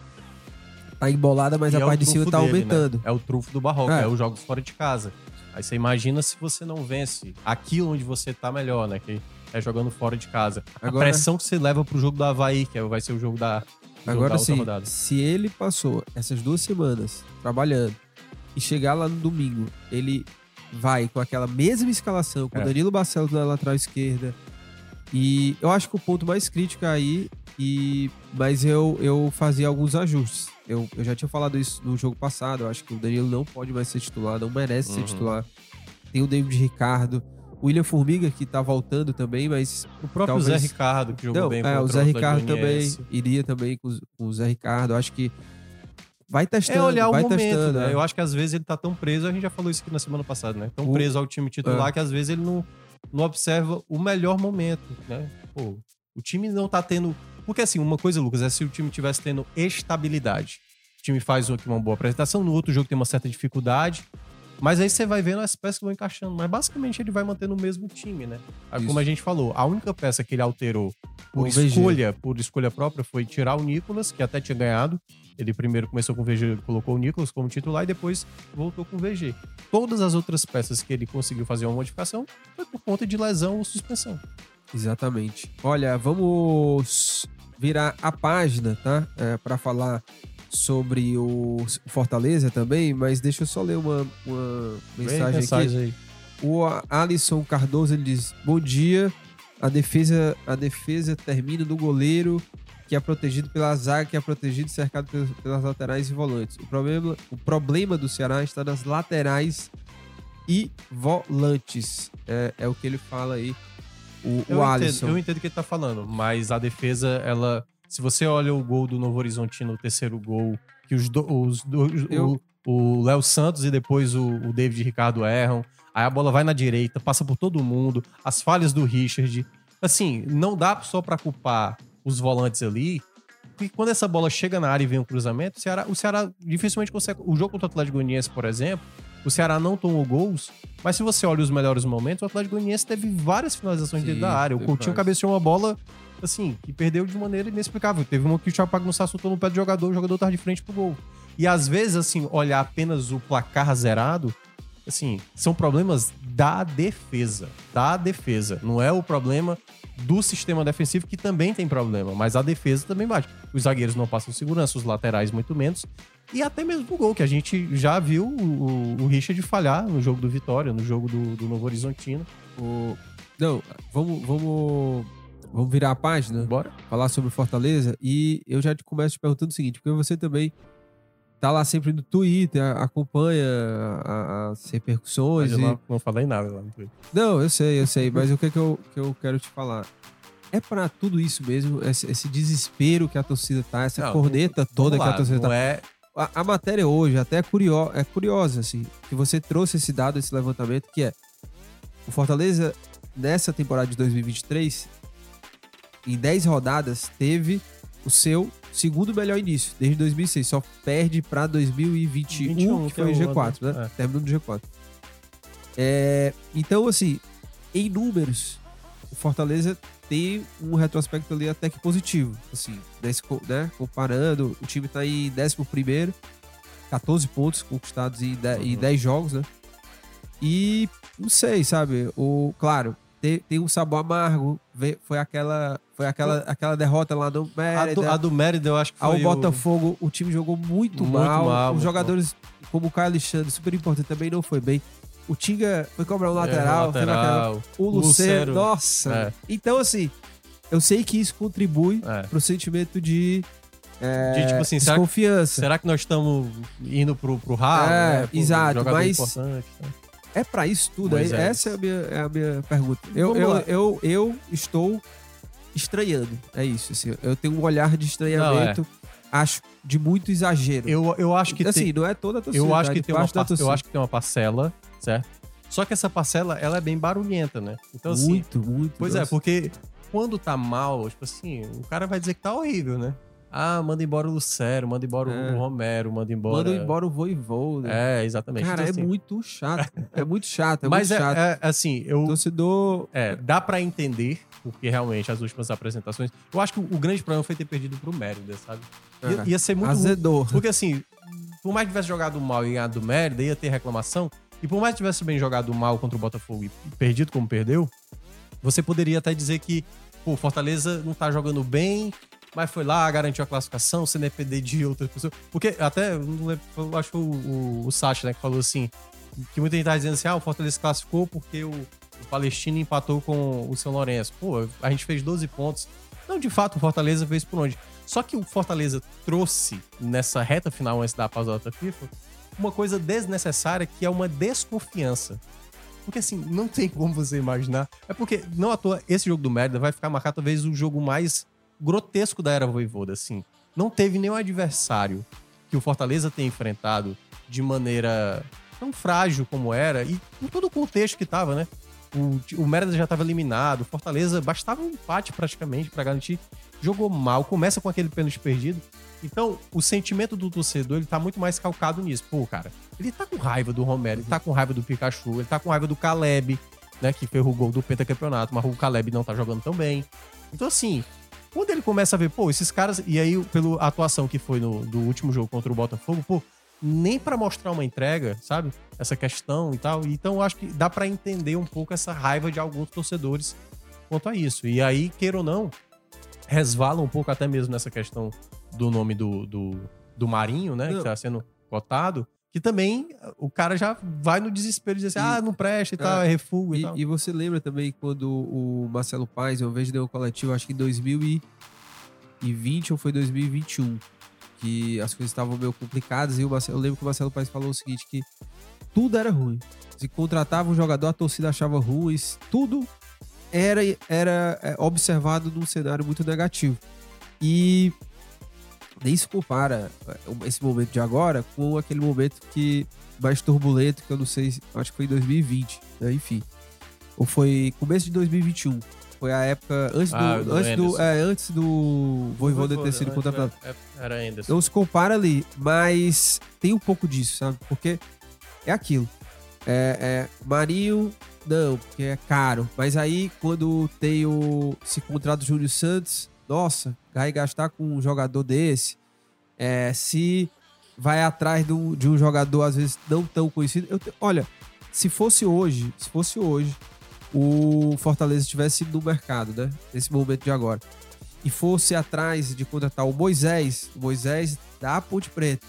tá embolada, mas E a é parte de cima tá dele, né? aumentando. É o trufo do Barroca, É. é. os jogos fora de casa. Aí você imagina se você não vence aquilo onde você tá melhor, né? Que é jogando fora de casa. Agora- A pressão que você leva pro jogo do Havaí, que é- vai ser o jogo da, o Agora sim, se ele passou essas duas semanas trabalhando e chegar lá no domingo, ele vai com aquela mesma escalação, com É. Danilo Barcelos na lateral esquerda. E eu acho que o ponto mais crítico é aí, e mas eu, eu fazia alguns ajustes. Eu, eu já tinha falado isso no jogo passado. Eu acho que o Danilo não pode mais ser titular, não merece ser Uhum. titular. Tem o David Ricardo. O William Formiga, que tá voltando também, mas O próprio Talvez- Zé Ricardo, que jogou não, bem é, o Zé Ricardo também iria também com, o Zé Ricardo. Acho que vai testando, É olhar o vai momento, testando. né? é. Eu acho que às vezes ele tá tão preso, a gente já falou isso aqui na semana passada, né? Tão O- preso ao time titular é. que às vezes ele não, não observa o melhor momento, né? Pô, o time não tá tendo... Porque assim, uma coisa, Lucas, é se o time tivesse tendo estabilidade. O time faz aqui uma boa apresentação, no outro jogo tem uma certa dificuldade, mas aí você vai vendo as peças que vão encaixando. Mas basicamente ele vai mantendo o mesmo time, né? Isso. Como a gente falou, a única peça que ele alterou por O VG. escolha, por escolha própria, foi tirar o Nicolas, que até tinha ganhado. Ele primeiro começou com o VG, colocou o Nicolas como titular e depois voltou com o VG. Todas as outras peças que ele conseguiu fazer uma modificação foi por conta de lesão ou suspensão. Exatamente. Olha, vamos virar a página, tá? É, para falar sobre o Fortaleza também, mas deixa eu só ler uma, uma mensagem, aqui. aí. O Alisson Cardoso ele diz: Bom dia. A defesa, a defesa termina no goleiro que é protegido pela zaga, que é protegido e cercado pelas, pelas laterais e volantes. O problema, o problema do Ceará está nas laterais e volantes. É, é o que ele fala aí, o, Eu, o entendo, Alisson. eu entendo o que ele tá falando, mas a defesa, ela. Se você olha o gol do Novo Horizontino, o terceiro gol, que os, do, os dois. Eu- O Léo Santos e depois o, o David Ricardo erram. Aí a bola vai na direita, passa por todo mundo. As falhas do Richard. Assim, não dá só pra culpar os volantes ali. Porque quando essa bola chega na área e vem um cruzamento, o Ceará, o Ceará dificilmente consegue. O jogo contra o Atlético Goianiense, por exemplo, o Ceará não tomou gols. Mas se você olha os melhores momentos, o Atlético Goianiense teve várias finalizações Sim, dentro da área. O Coutinho várias. cabeceou uma bola, assim, que perdeu de maneira inexplicável. Teve uma que o Thiago Pagnussá soltou no pé do jogador, o jogador tava de frente pro gol. E às vezes, assim, olhar apenas o placar zerado, assim, são problemas da defesa. Da defesa. Não é o problema do sistema defensivo, que também tem problema, mas a defesa também bate. Os zagueiros não passam segurança, os laterais muito menos. E até mesmo o gol, que a gente já viu o, o Richard falhar no jogo do Vitória, no jogo do, do Novo Horizontino. O- Não, vamos, vamos, vamos virar a página, Bora? falar sobre Fortaleza. E eu já te começo te perguntando o seguinte, porque você também tá lá sempre no Twitter, acompanha as repercussões. Mas eu e- não, não falei nada lá no Twitter. Não, eu sei, eu sei, mas o que, é que, eu, que eu quero te falar? É pra tudo isso mesmo, esse, esse desespero que a torcida tá, essa Não, corneta toda Vamos que lá, a torcida não tá. é A, a matéria hoje até é, curio, é curiosa, assim, que você trouxe esse dado, esse levantamento, que é o Fortaleza, nessa temporada de 2023, em 10 rodadas, teve o seu segundo melhor início, desde 2006. Só perde pra 2021, 21, que foi o é o G4, ano, né? é. Terminando no G4. É, então, assim, em números, o Fortaleza tem um retrospecto ali até que positivo. Assim, nesse, co- né? Comparando, o time tá em 11 14 pontos conquistados em 10, em Uhum. 10 jogos, né? E não sei, sabe? O, claro, tem, tem um sabor amargo. Foi aquela, foi aquela, aquela derrota lá A Mérida. do, a do Mérida, eu acho que Ao foi o- Botafogo, o time jogou muito, Muito mal. mal, Os jogadores, como o Caio Alexandre, super importante, também não foi bem. O Tinga foi cobrar um É, lateral, naquela- lateral. o Lucero, Lucero. nossa. É. Então, assim, eu sei que isso contribui É. pro sentimento de, é, De, tipo assim, será, desconfiança. será que nós estamos indo pro, pro ralo? É, né? Pro exato, jogador mas- importante, né? É pra isso tudo? Moisés. Essa é a minha, é a minha pergunta. Eu, eu, eu, eu estou estranhando. É isso. Assim, eu tenho um olhar de estranhamento, acho, de muito exagero. Eu, eu acho que assim, tem, não é toda a torcida. eu acho é que tem uma par- eu acho que tem uma parcela, certo? Só que essa parcela, ela é bem barulhenta, né? Então assim, muito, muito. pois é, nossa. porque quando tá mal, tipo assim, o cara vai dizer que tá horrível, né? Ah, manda embora o Lucero, manda embora É. o Romero, manda embora. Manda embora o Voivô. É, exatamente. Cara, Então, é assim, muito chato. É muito chato, é Mas muito é, chato. é, assim, eu, Torcedor. É, dá pra entender, porque realmente as últimas apresentações. Eu acho que o, grande problema foi ter perdido pro Mérida, sabe? Ia, É. ia ser muito ruim. Azedor. Porque assim, por mais que tivesse jogado mal e ganhado do Mérida, ia ter reclamação. E por mais que tivesse bem jogado mal contra o Botafogo e perdido como perdeu, você poderia até dizer que pô, Fortaleza não tá jogando bem, mas foi lá, garantiu a classificação, sem depender de outras pessoas. Porque até, eu acho que o, o, o Sacha, né, que falou assim, que muita gente tá dizendo assim, ah, o Fortaleza classificou porque o, o Palestino empatou com o São Lourenço. Pô, a gente fez 12 pontos. Não, de fato, o Fortaleza fez por onde? Só que o Fortaleza trouxe nessa reta final antes da pausa da FIFA uma coisa desnecessária que é uma desconfiança. Porque assim, não tem como você imaginar. É porque, não à toa, esse jogo do Mérida vai ficar marcado talvez o jogo mais grotesco da era Voivoda, assim. Não teve nenhum adversário que o Fortaleza tenha enfrentado de maneira tão frágil como era e com todo o contexto que tava, né? O, o Mérida já estava eliminado, o Fortaleza bastava um empate praticamente para garantir. Jogou mal, começa com aquele pênalti perdido. Então, o sentimento do torcedor, ele tá muito mais calcado nisso. Pô, cara, ele tá com raiva do Romero, ele tá com raiva do Pikachu, ele tá com raiva do Caleb, né, que fez o gol do pentacampeonato, mas o Caleb não tá jogando tão bem. Então, assim, quando ele começa a ver, pô, esses caras, e aí pela atuação que foi no do último jogo contra o Botafogo, pô, nem para mostrar uma entrega, sabe? Essa questão e tal. Então, eu acho que dá para entender um pouco essa raiva de alguns torcedores quanto a isso. E aí, queira ou não, resvala um pouco até mesmo nessa questão do nome do, do, do Marinho, né? Não. Que tá sendo cotado. Que também o cara já vai no desespero de dizer assim, ah, não presta e é, tal, é refugo e, e, tal. E você lembra também quando o Marcelo Paes, uma vez deu um coletivo, acho que em 2020 ou foi 2021, que as coisas estavam meio complicadas e o Marcelo, eu lembro que o Marcelo Paes falou o seguinte, que tudo era ruim. Se contratava um jogador, a torcida achava ruim, tudo era, era é, observado num cenário muito negativo. E nem se compara é, esse momento de agora com aquele momento que mais turbulento, que eu não sei, acho que foi em 2020, né? enfim. Ou foi começo de 2021. Foi a época antes ah, do, do, antes do, é, antes do Voivoda ter sido contratado. É, era ainda. Não se compara ali, mas tem um pouco disso, sabe? Porque é aquilo. É, é, Marinho, não, porque é caro. Mas aí, quando tem o. Se contrata o Júlio Santos, nossa, vai gastar com um jogador desse. É, se vai atrás do, de um jogador, às vezes, não tão conhecido. Eu, olha, se fosse hoje, se fosse hoje, o Fortaleza estivesse no mercado, né? Nesse momento de agora. E fosse atrás de contratar o Moisés, o Moisés da Ponte Preta,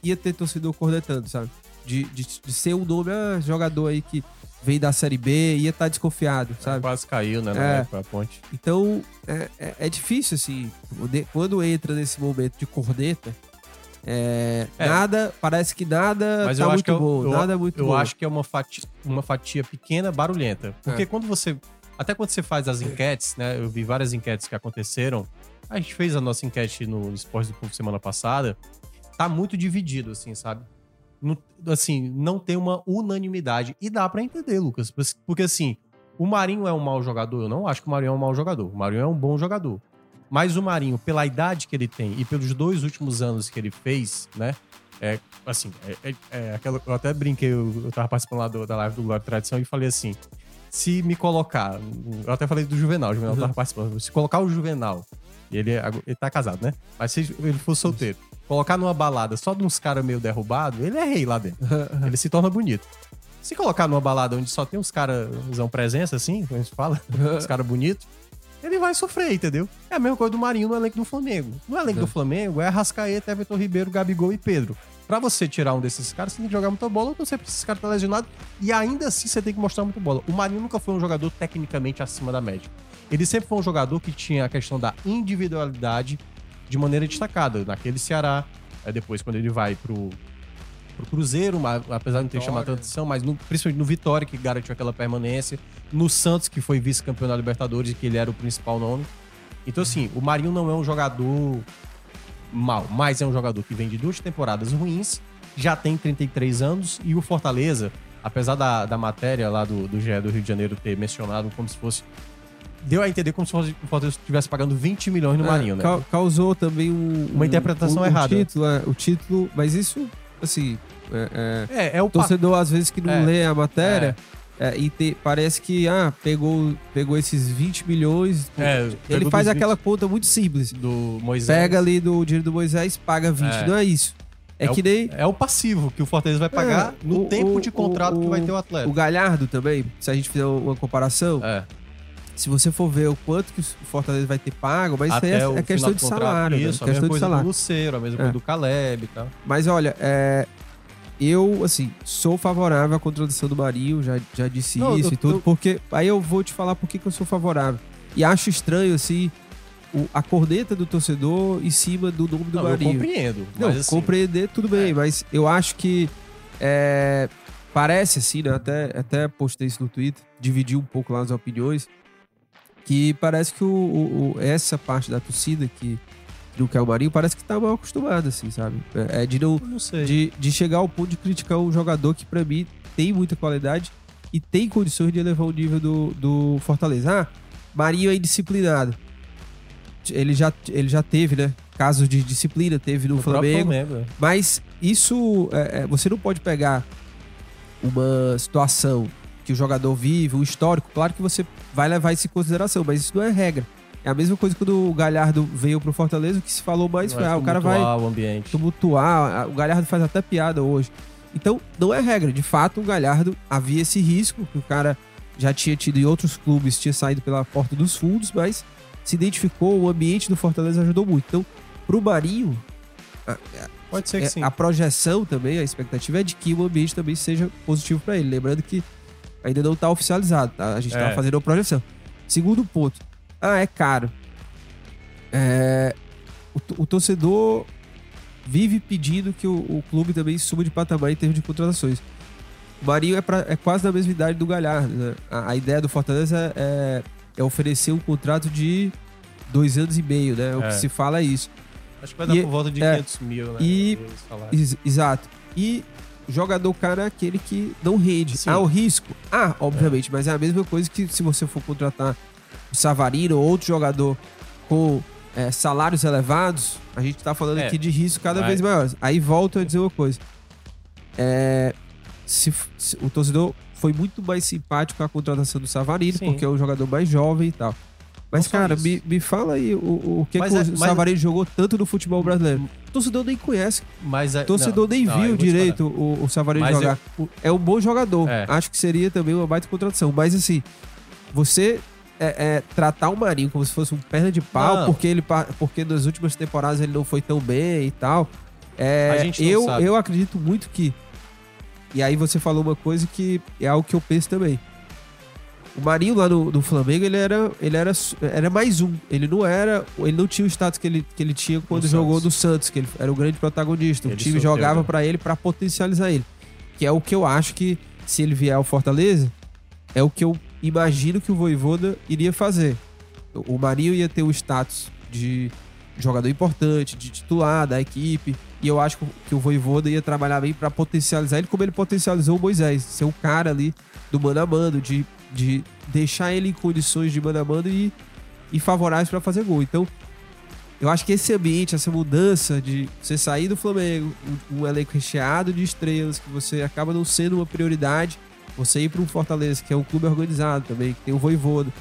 ia ter torcedor cornetando, sabe? De, de, de ser um nome, ah, jogador aí que vem da Série B, ia estar tá desconfiado, sabe? quase caiu, né, na é. época, a ponte. Então, é, é, é, difícil, assim, quando entra nesse momento de corneta, é, é. nada, parece que nada Mas tá muito eu, bom, eu, nada é muito eu bom. Eu acho que é uma fatia, uma fatia pequena, barulhenta. Porque é. quando você, até quando você faz as enquetes, né, eu vi várias enquetes que aconteceram, a gente fez a nossa enquete no Esporte do Povo semana passada, tá muito dividido, assim, sabe? Assim, não tem uma unanimidade. E dá para entender, Lucas. Porque assim, o Marinho é um mau jogador? Eu não acho que o Marinho é um mau jogador. O Marinho é um bom jogador. Mas o Marinho, pela idade que ele tem e pelos dois últimos anos que ele fez, né? É, assim, é, é, é aquela, eu até brinquei, eu, eu tava participando lá do, da live do Glória Tradição e falei assim: se me colocar, eu até falei do Juvenal, o Juvenal uhum. tava participando, se colocar o Juvenal, ele, ele tá casado, né? Mas se ele for solteiro, Colocar numa balada só de uns caras meio derrubados, ele é rei lá dentro. ele se torna bonito. Se colocar numa balada onde só tem uns caras usam presença, assim, como a gente fala, uns caras bonitos, ele vai sofrer, entendeu? É a mesma coisa do Marinho no elenco do Flamengo. No elenco do Flamengo é Rascaeta, Everton Ribeiro, Gabigol e Pedro. Pra você tirar um desses caras, você tem que jogar muita bola, ou você precisa esse cara tá lesionado, e ainda assim você tem que mostrar muita bola. O Marinho nunca foi um jogador tecnicamente acima da média. Ele sempre foi um jogador que tinha a questão da individualidade de maneira destacada. Naquele Ceará, é depois quando ele vai pro, pro Cruzeiro, apesar de não ter chamado atenção, mas no, principalmente no Vitória, que garantiu aquela permanência, no Santos, que foi vice-campeão da Libertadores e que ele era o principal nome. Então, assim, o Marinho não é um jogador mal, mas é um jogador que vem de duas temporadas ruins, já tem 33 anos, e o Fortaleza, apesar da, da matéria lá do, do GE do Rio de Janeiro ter mencionado como se fosse deu a entender como se o Fortaleza estivesse pagando 20 milhões no é, Marinho, né? causou também um, uma interpretação um, um errada. Título, é, o título, mas isso, assim. É, é, é, é o torcedor, às vezes, que não é. lê a matéria. É, e te, parece que ah, pegou, pegou esses 20 milhões. É, ele faz aquela conta muito simples. Do Moisés. Pega ali do dinheiro do Moisés, paga 20. Não é isso. É, É que nem É o passivo que o Fortaleza vai pagar É, no o- tempo de contrato o- que vai ter o atleta. o Galhardo também, se a gente fizer uma comparação, É, se você for ver o quanto que o Fortaleza vai ter pago, mas isso aí até é, é questão de contrato. salário, né? Isso, a questão de salário. do Luceiro, a mesma É. coisa do Caleb e tal. Mas olha, é, eu, assim, sou favorável à contratação do Marinho, já, já disse Não, isso eu- e tudo, eu- porque aí eu vou te falar por que eu sou favorável. E acho estranho, assim, o- a corneta do torcedor em cima do nome do Não, eu Marinho. compreendo. Não, assim, compreender tudo bem, é. mas eu acho que é, parece assim, né? Até, até postei isso no Twitter, dividi um pouco lá as opiniões, que parece que o, o- o- essa parte da torcida que não quer o Marinho parece que tá mal acostumada, assim, sabe? É, é de não não de, de chegar ao ponto de criticar um jogador que, pra mim, tem muita qualidade e tem condições de elevar o nível do, do Fortaleza. Ah, Marinho é indisciplinado. Ele já, ele já teve, né? Casos de disciplina, teve no. Flamengo, é. Mas isso, é, é, você não pode pegar uma situação que o jogador vive, um histórico. Claro que você vai levar isso em consideração, mas isso não é regra. É a mesma coisa quando o Galhardo veio pro Fortaleza, o que se falou mais foi, ah, o cara vai tumultuar o ambiente. tumultuar. O Galhardo faz até piada hoje. Então, não é regra. De fato, o Galhardo havia esse risco que o cara já tinha tido em outros clubes, tinha saído pela porta dos fundos, mas se identificou, o ambiente do Fortaleza ajudou muito. Então, pro Marinho, a, Pode ser que é, sim. a projeção também, a expectativa é de que o ambiente também seja positivo para ele. Lembrando que ainda não tá oficializado, tá? A gente tá É. fazendo uma projeção. Segundo ponto. Ah, é caro. É, o, o torcedor vive pedindo que o, o clube também suba de patamar em termos de contratações. O Marinho é, pra- é quase da mesma idade do Galhardo. né? A, a ideia do Fortaleza é, é oferecer um contrato de dois anos e meio, né? O É. que se fala é isso. Acho que vai dar e- por volta de é, 500 mil, né? e-. Ex- exato. E jogador cara é aquele que não rende. Sim. Há o risco? Ah, obviamente, mas é a mesma coisa que se você for contratar o Savarino ou outro jogador com é, salários elevados, a gente tá falando É, aqui de risco cada vai. vez maior. Aí volto a dizer uma coisa. É, se, se- o torcedor foi muito mais simpático com a contratação do Savarino, Sim. porque é um jogador mais jovem e tal. Mas, cara, me, me fala aí o, o que, Mas que é- o mas- Savarino jogou tanto no futebol brasileiro. O torcedor nem conhece Mas é, o torcedor não, nem não, eu viu direito o, o Savarino Mas jogar. É um bom jogador. É. Acho que seria também uma baita contradição. Mas assim, você é, é, tratar o Marinho como se fosse um perna de pau, Não. porque ele porque nas últimas temporadas ele não foi tão bem e tal. É, A gente não eu, sabe. eu acredito muito que. E aí você falou uma coisa que é algo que eu penso também. O Marinho lá no, no Flamengo, ele era, ele era, era mais um. Ele não era. Ele não tinha o status que ele, que ele tinha quando No jogou Santos. no Santos, que ele era o grande protagonista. o Ele time sofreu, jogava né? pra ele pra potencializar ele. Que é o que eu acho que, se ele vier ao Fortaleza, é o que eu imagino que o Voivoda iria fazer. O o Marinho ia ter o status de jogador importante, de titular da equipe. E eu acho que o- que o Voivoda ia trabalhar bem pra potencializar ele, como ele potencializou o Moisés. Ser o cara ali do mano a mano, de, de deixar ele em condições de mano a mano e, e favoráveis pra fazer gol. Então, eu acho que esse ambiente, essa mudança de você sair do Flamengo, um, um elenco recheado de estrelas, que você acaba não sendo uma prioridade, você ir para um Fortaleza, que é um clube organizado também, que tem o Voivoda.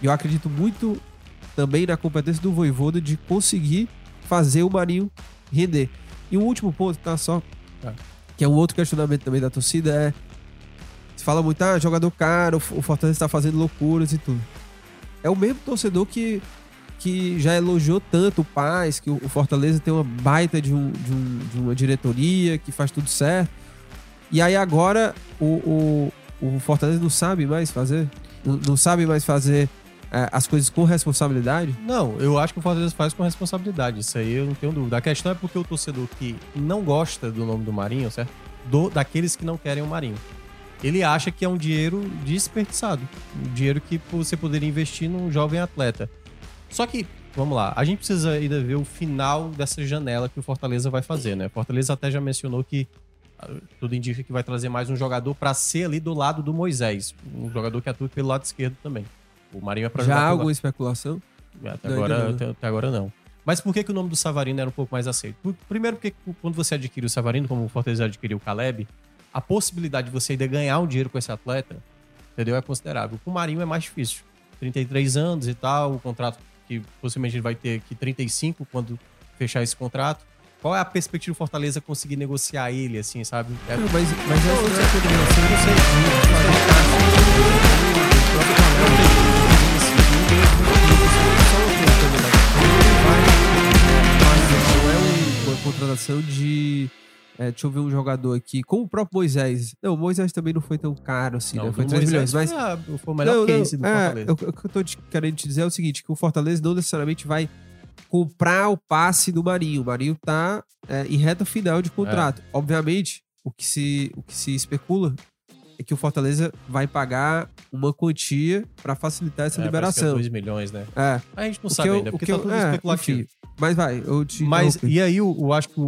E eu acredito muito também na competência do Voivoda de conseguir fazer o Marinho render. E o último ponto, tá só, Tá. que é um outro questionamento também da torcida, é fala muito, ah, jogador caro, o Fortaleza está fazendo loucuras e tudo. É o mesmo torcedor que, que já elogiou tanto o Paz, que o Fortaleza tem uma baita de, um, de, um- de uma diretoria, que faz tudo certo. E aí agora o, o, o Fortaleza não sabe mais fazer? Não, não sabe mais fazer é, as coisas com responsabilidade? Não, eu acho que o Fortaleza faz com responsabilidade. Isso aí eu não tenho dúvida. A questão é porque o torcedor que não gosta do nome do Marinho, certo? Do, daqueles que não querem o Marinho. Ele acha que é um dinheiro desperdiçado. Um dinheiro que você poderia investir num jovem atleta. Só que, vamos lá, a gente precisa ainda ver o final dessa janela que o Fortaleza vai fazer, né? O Fortaleza até já mencionou que ah, tudo indica que vai trazer mais um jogador para ser ali do lado do Moisés. Um jogador que atua pelo lado esquerdo também. O Marinho é para Já há pelo lado. alguma especulação? Até Não, agora, não. até, até agora não. Mas por que, que o nome do Savarino era um pouco mais aceito? Primeiro porque quando você adquire o Savarino, como o Fortaleza adquiriu o Caleb, a possibilidade de você ainda ganhar um dinheiro com esse atleta, entendeu? É considerável. Com o Marinho é mais difícil. 33 anos e tal, o contrato que possivelmente ele vai ter aqui 35 quando fechar esse contrato. Qual é a perspectiva do Fortaleza conseguir negociar ele, assim, sabe? É, mas, mas essa eu não é sei, a combinação, eu não sei. Não é um- uma contratação de. É, deixa eu ver um jogador aqui. Como o próprio Moisés. Não, o Moisés também não foi tão caro assim, né? Foi do 3 milhões. Mas foi, o melhor Não, não, case do é, Fortaleza. O que eu tô te- querendo te dizer é o seguinte: que o Fortaleza não necessariamente vai comprar o passe do Marinho. O Marinho tá é, em reta final de contrato. É. Obviamente, o que, se, o que se especula que o Fortaleza vai pagar uma quantia para facilitar essa É, parece que é liberação. 2 milhões, né? É, A gente não sabe eu- ainda, porque que tá eu- tudo é, especulativo. enfim. Mas vai, eu te Mas, e aí, eu, eu acho que o,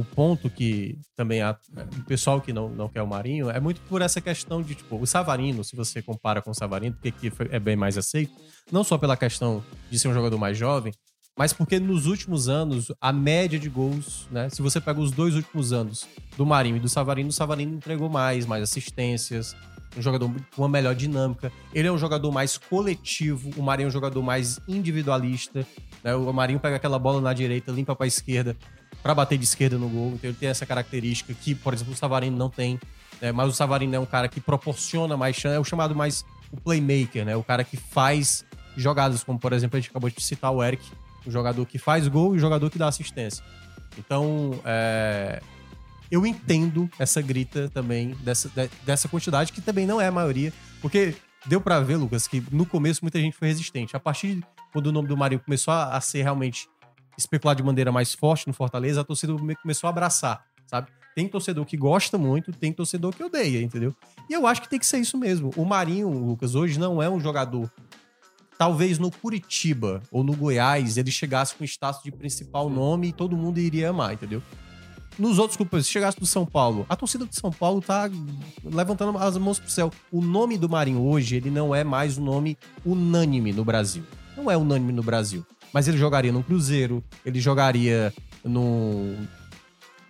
o, ponto que também a- o pessoal que não, não quer o Marinho é muito por essa questão de, tipo, o Savarino, se você compara com o Savarino, porque aqui é bem mais aceito, não só pela questão de ser um jogador mais jovem, mas porque nos últimos anos, a média de gols, né? Se você pega os dois últimos anos do Marinho e do Savarino, o Savarino entregou mais, mais assistências, um jogador com uma melhor dinâmica. Ele é um jogador mais coletivo, o Marinho é um jogador mais individualista. né? O Marinho pega aquela bola na direita, limpa pra esquerda, pra bater de esquerda no gol. Então ele tem essa característica que, por exemplo, o Savarino não tem. né? Mas o Savarino é um cara que proporciona mais chance, é o chamado mais o playmaker, né? O cara que faz jogadas, como por exemplo a gente acabou de citar o Eric, o jogador que faz gol e o jogador que dá assistência. Então, é, eu entendo essa grita também dessa, de- dessa quantidade, que também não é a maioria, porque deu pra ver, Lucas, que no começo muita gente foi resistente. A partir de quando o nome do Marinho começou a, a ser realmente especulado de maneira mais forte no Fortaleza, a torcida me- começou a abraçar, sabe? Tem torcedor que gosta muito, tem torcedor que odeia, entendeu? E eu acho que tem que ser isso mesmo. O Marinho, Lucas, hoje não é um jogador. Talvez no Curitiba ou no Goiás ele chegasse com status de principal nome e todo mundo iria amar, entendeu? Nos outros clubes, se chegasse do São Paulo, a torcida do São Paulo tá levantando as mãos pro céu. O nome do Marinho hoje, ele não é mais um nome unânime no Brasil. Não é unânime no Brasil. Mas ele jogaria no Cruzeiro, ele jogaria num,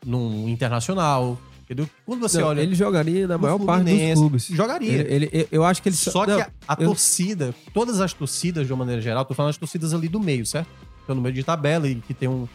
num Internacional, entendeu? Quando você Não, olha... ele jogaria na maior parte dos Fluminense, clubes. Jogaria. Ele, ele- eu acho que ele Só não, que a, a eu- torcida, todas as torcidas, de uma maneira geral, tô falando as torcidas ali do meio, certo? Estão no meio de tabela e que tem um,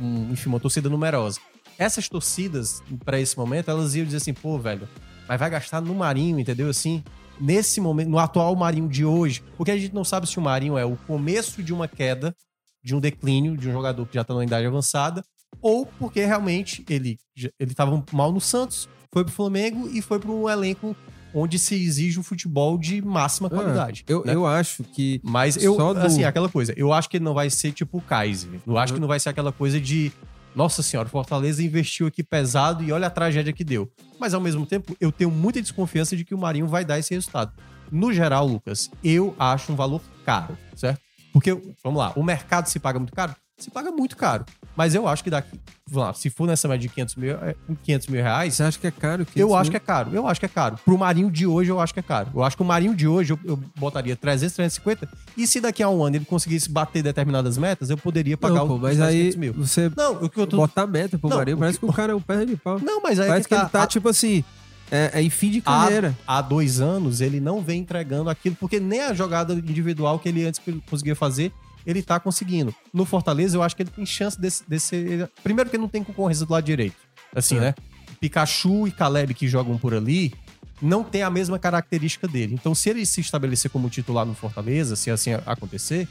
um, enfim, uma torcida numerosa. Essas torcidas, pra esse momento, elas iam dizer assim, pô, velho, mas vai gastar no Marinho, entendeu? Assim, nesse momento, no atual Marinho de hoje, porque a gente não sabe se o Marinho é o começo de uma queda, de um declínio, de um jogador que já tá numa idade avançada, ou porque realmente ele, ele tava mal no Santos, foi pro Flamengo e foi pro um elenco onde se exige um futebol de máxima Ah, qualidade. eu, né? eu acho que. Mas eu, Só do- assim, aquela coisa, eu acho que ele não vai ser tipo o Kaiser. Eu acho que não vai ser aquela coisa de, nossa senhora, o Fortaleza investiu aqui pesado e olha a tragédia que deu. Mas ao mesmo tempo, eu tenho muita desconfiança de que o Marinho vai dar esse resultado. No geral, Lucas, eu acho um valor caro, certo? Porque, vamos lá, o mercado se paga muito caro? Se paga muito caro. Mas eu acho que daqui, vamos lá, se for nessa média de 500 mil, é, 500 mil reais, Você acha que é caro? eu acho que é caro, eu acho que é caro. Pro Marinho de hoje, eu acho que é caro. Eu acho que o Marinho de hoje, eu, eu botaria 300, 350. E se daqui a um ano ele conseguisse bater determinadas metas, eu poderia pagar Não, pô, mas 500 aí mil. você Não, o que eu tô... botar meta pro Não, Marinho, parece que- que o cara é um perna de pau. Não, mas aí Parece que ele tá, há- tipo assim, é, é em fim de há, carreira. há dois anos ele não vem entregando aquilo, porque nem a jogada individual que ele antes conseguia fazer, ele tá conseguindo. No Fortaleza, eu acho que ele tem chance desse. desse... Primeiro, porque não tem concorrência do lado direito. Assim, É. né? Pikachu e Caleb que jogam por ali não tem a mesma característica dele. Então, se ele se estabelecer como titular no Fortaleza, se assim acontecer,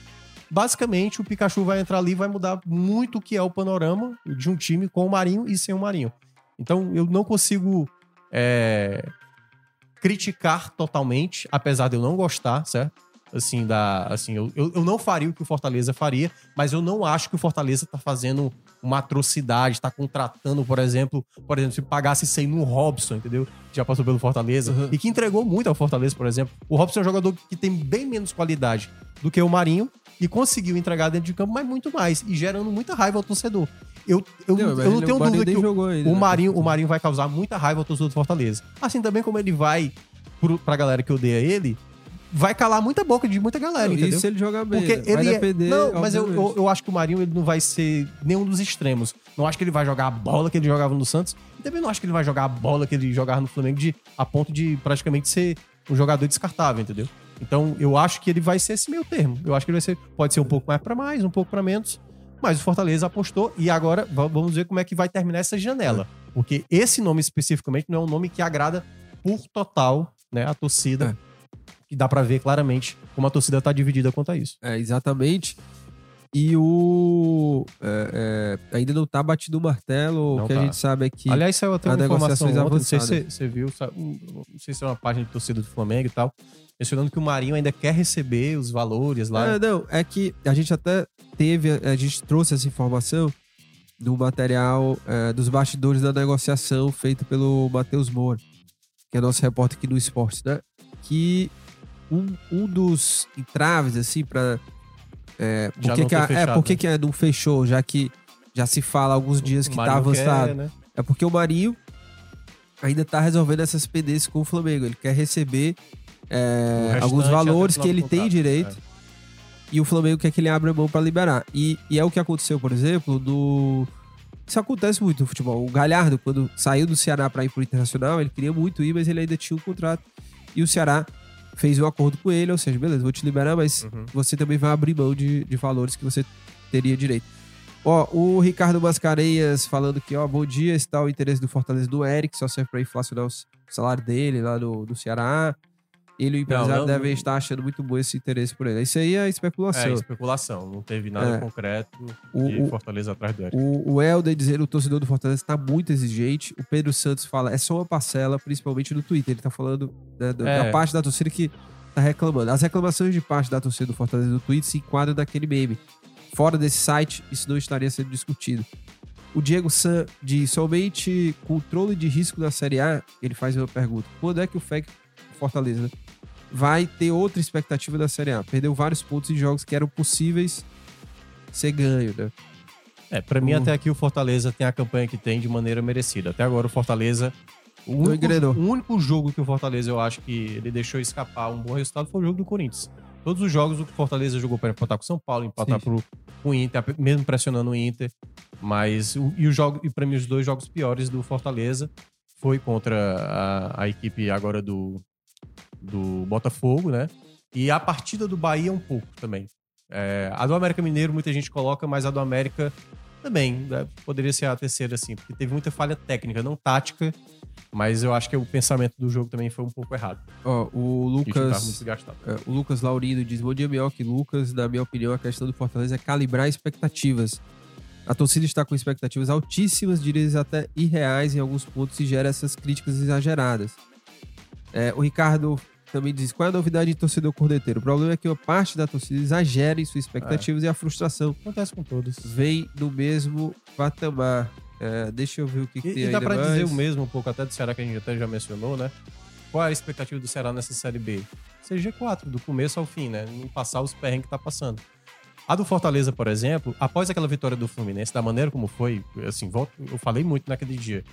basicamente o Pikachu vai entrar ali e vai mudar muito o que é o panorama de um time com o Marinho e sem o Marinho. Então, eu não consigo é, criticar totalmente, apesar de eu não gostar, certo? Assim, da, assim eu, eu, não faria o que o Fortaleza faria, mas eu não acho que o Fortaleza tá fazendo uma atrocidade, tá contratando, por exemplo, por exemplo, se pagasse isso aí no Robson, entendeu? Que já passou pelo Fortaleza Uhum. e que entregou muito ao Fortaleza, por exemplo. O Robson é um jogador que tem bem menos qualidade do que o Marinho e conseguiu entregar dentro de campo, mas muito mais, e gerando muita raiva ao torcedor. Eu, eu, Não, eu não tenho dúvida que o, o né? Marinho, o Marinho vai causar muita raiva ao torcedor do Fortaleza. Assim também como ele vai pro, pra galera que odeia ele, vai calar muita boca de muita galera, Não, entendeu? e se ele jogar bem? Porque vai ele é... depender. Não, mas eu, eu, eu acho que o Marinho ele não vai ser nenhum dos extremos. Não acho que ele vai jogar a bola que ele jogava no Santos. E também não acho que ele vai jogar a bola que ele jogava no Flamengo de, a ponto de praticamente ser um jogador descartável, entendeu? Então, eu acho que ele vai ser esse meio termo. Eu acho que ele vai ser, pode ser um pouco mais pra mais, um pouco pra menos. Mas o Fortaleza apostou e agora va- vamos ver como é que vai terminar essa janela. Porque esse nome especificamente não é um nome que agrada por total né, a torcida. E dá pra ver claramente como a torcida tá dividida quanto a isso. É, exatamente. E o. é, é, ainda não tá batido o martelo. Não o que tá. a gente sabe é que. Aliás, saiu até uma informação ontem, não sei se você, viu, sa- um- não sei se é uma página de torcida do Flamengo e tal, mencionando que o Marinho ainda quer receber os valores lá. É, não, é que a gente até teve, a gente trouxe essa informação do material é, dos bastidores da negociação feito pelo Matheus Moura, que é nosso repórter aqui no esporte, né? Que um, um dos entraves, assim, pra. É, por que não que ter a- é, por que né? que é, não fechou, já que já se fala há alguns dias O que tá avançado. né? É porque o Marinho ainda tá resolvendo essas pendências com o Flamengo. Ele quer receber é, O alguns até valores que do ele tem direito é. e o Flamengo quer que ele abra mão pra liberar. E, e é o que aconteceu, por exemplo, no. Isso acontece muito no futebol. O Galhardo, quando saiu do Ceará pra ir pro Internacional, ele queria muito ir, mas ele ainda tinha um contrato. E o Ceará fez um acordo com ele, ou seja, beleza, vou te liberar, mas Uhum. você também vai abrir mão de, de valores que você teria direito. Ó, o Ricardo Mascarenhas falando que, ó, bom dia, está o interesse do Fortaleza do Eric, só serve pra inflacionar o salário dele lá no, no Ceará. Ele e o empresário não, devem não. estar achando muito bom esse interesse por ele. Isso aí é É, especulação. especulação. Não teve nada É. concreto O- Fortaleza atrás do Eric. O, o Helder dizendo o torcedor do Fortaleza está muito exigente. O Pedro Santos fala, é só uma parcela, principalmente no Twitter. Ele tá falando né, da, É. da parte da torcida que tá reclamando. As reclamações de parte da torcida do Fortaleza no Twitter se enquadram naquele meme. Fora desse site, isso não estaria sendo discutido. O Diego San diz somente controle de risco na Série A. Ele faz uma pergunta: quando é que o FEC Fortaleza né, vai ter outra expectativa da Série A? Perdeu vários pontos em jogos que eram possíveis ser ganho, né? É, pra mim, o- até aqui o Fortaleza tem a campanha que tem de maneira merecida. Até agora o Fortaleza. O único, engrenou. o único jogo que o Fortaleza eu acho que ele deixou escapar um bom resultado foi o jogo do Corinthians. Todos os jogos o Fortaleza jogou para empatar com o São Paulo, empatar pro, com o Inter, mesmo pressionando o Inter. Mas o, e, o jogo, e para mim os dois jogos piores do Fortaleza foi contra a, a equipe agora do, do Botafogo, né? E a partida do Bahia um pouco também. É, a do América Mineiro muita gente coloca, mas a do América também né? poderia ser a terceira, assim, porque teve muita falha técnica, não tática, mas eu acho que o pensamento do jogo também foi um pouco errado. Ó, o que Lucas, é, o Lucas Laurindo diz: Bom dia, Mioca e Lucas. Na minha opinião, a questão do Fortaleza é calibrar expectativas. A torcida está com expectativas altíssimas, diria até irreais em alguns pontos, e gera essas críticas exageradas. É, o Ricardo também diz: qual é a novidade em torcedor corneteiro? O problema é que uma parte da torcida exagera em suas expectativas e a frustração Acontece com todos. vem no mesmo patamar. É, deixa eu ver o que, que E, tem e dá pra mais. dizer o mesmo um pouco até do Ceará que a gente até já mencionou, né? Qual é a expectativa do Ceará nessa Série B? Ser G4, do começo ao fim, né? Não passar os perrengues que tá passando. A do Fortaleza, por exemplo, após aquela vitória do Fluminense, da maneira como foi, assim, volto- eu falei muito naquele dia.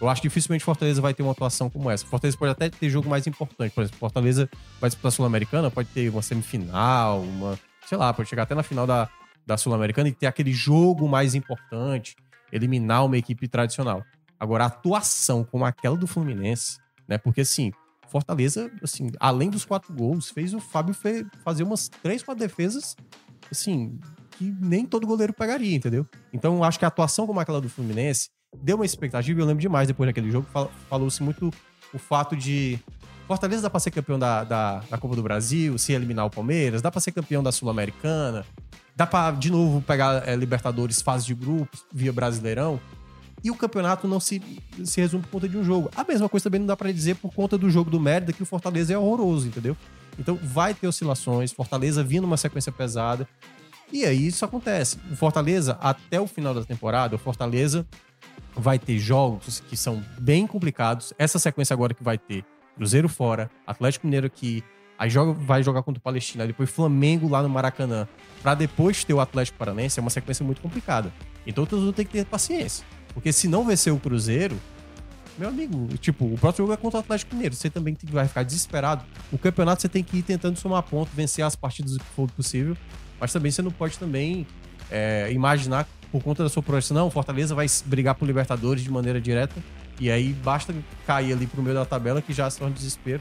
Eu acho que dificilmente Fortaleza vai ter uma atuação como essa. Fortaleza pode até ter jogo mais importante. Por exemplo, Fortaleza vai disputar a Sul-Americana, pode ter uma semifinal, uma. Sei lá, pode chegar até na final da, da Sul-Americana e ter aquele jogo mais importante, eliminar uma equipe tradicional. Agora, a atuação como aquela do Fluminense, né? Porque assim, Fortaleza, assim, além dos quatro gols, fez o Fábio fe- fazer umas três, quatro defesas, assim, que nem todo goleiro pegaria, entendeu? Então, acho que a atuação como aquela do Fluminense deu uma expectativa, eu lembro demais depois daquele jogo, fal- falou-se muito o fato de Fortaleza dá pra ser campeão da, da, da Copa do Brasil, se eliminar o Palmeiras, dá pra ser campeão da Sul-Americana, dá pra, de novo, pegar é, Libertadores fase de grupos via Brasileirão, e o campeonato não se, se resume por conta de um jogo. A mesma coisa também não dá pra dizer por conta do jogo do Mérida, que o Fortaleza é horroroso, entendeu? Então vai ter oscilações, Fortaleza vindo numa sequência pesada, e aí isso acontece. O Fortaleza, até o final da temporada, o Fortaleza vai ter jogos que são bem complicados. Essa sequência agora que vai ter Cruzeiro fora, Atlético Mineiro aqui, aí joga, vai jogar contra o Palestina, depois Flamengo lá no Maracanã, pra depois ter o Atlético Paranense, é uma sequência muito complicada. Então todos vão ter que ter paciência. Porque se não vencer o Cruzeiro, meu amigo, tipo, o próximo jogo é contra o Atlético Mineiro. Você também tem- vai ficar desesperado. O campeonato você tem que ir tentando somar ponto, vencer as partidas que for possível. Mas também você não pode também é, imaginar por conta da sua projeção, não, o Fortaleza vai brigar por Libertadores de maneira direta. E aí basta cair ali pro meio da tabela que já se torna desespero.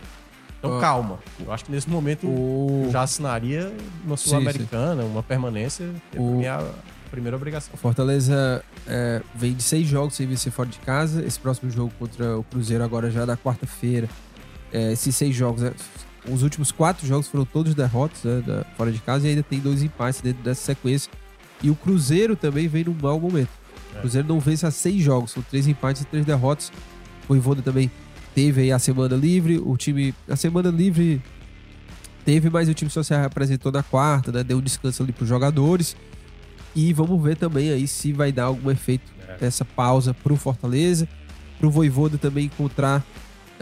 Então Ó. calma. Eu acho que nesse momento O... já assinaria uma Sul-Americana, uma permanência. O- Pra mim, a- primeira obrigação. O Fortaleza é, vem de seis jogos sem vencer fora de casa. Esse próximo jogo contra o Cruzeiro agora já é na quarta-feira. É, esses seis jogos, né, os últimos quatro jogos foram todos derrotas né, da- fora de casa e ainda tem dois empates dentro dessa sequência. E o Cruzeiro também vem num mau momento. O É. Cruzeiro não vence há seis jogos, são três empates e três derrotas. O Ivoda também teve aí a semana livre. O time, a semana livre teve, mas o time só se apresentou na quarta, né? Deu um descanso ali pros jogadores. E vamos ver também aí se vai dar algum efeito É. essa pausa pro Fortaleza. Pro Voivoda também encontrar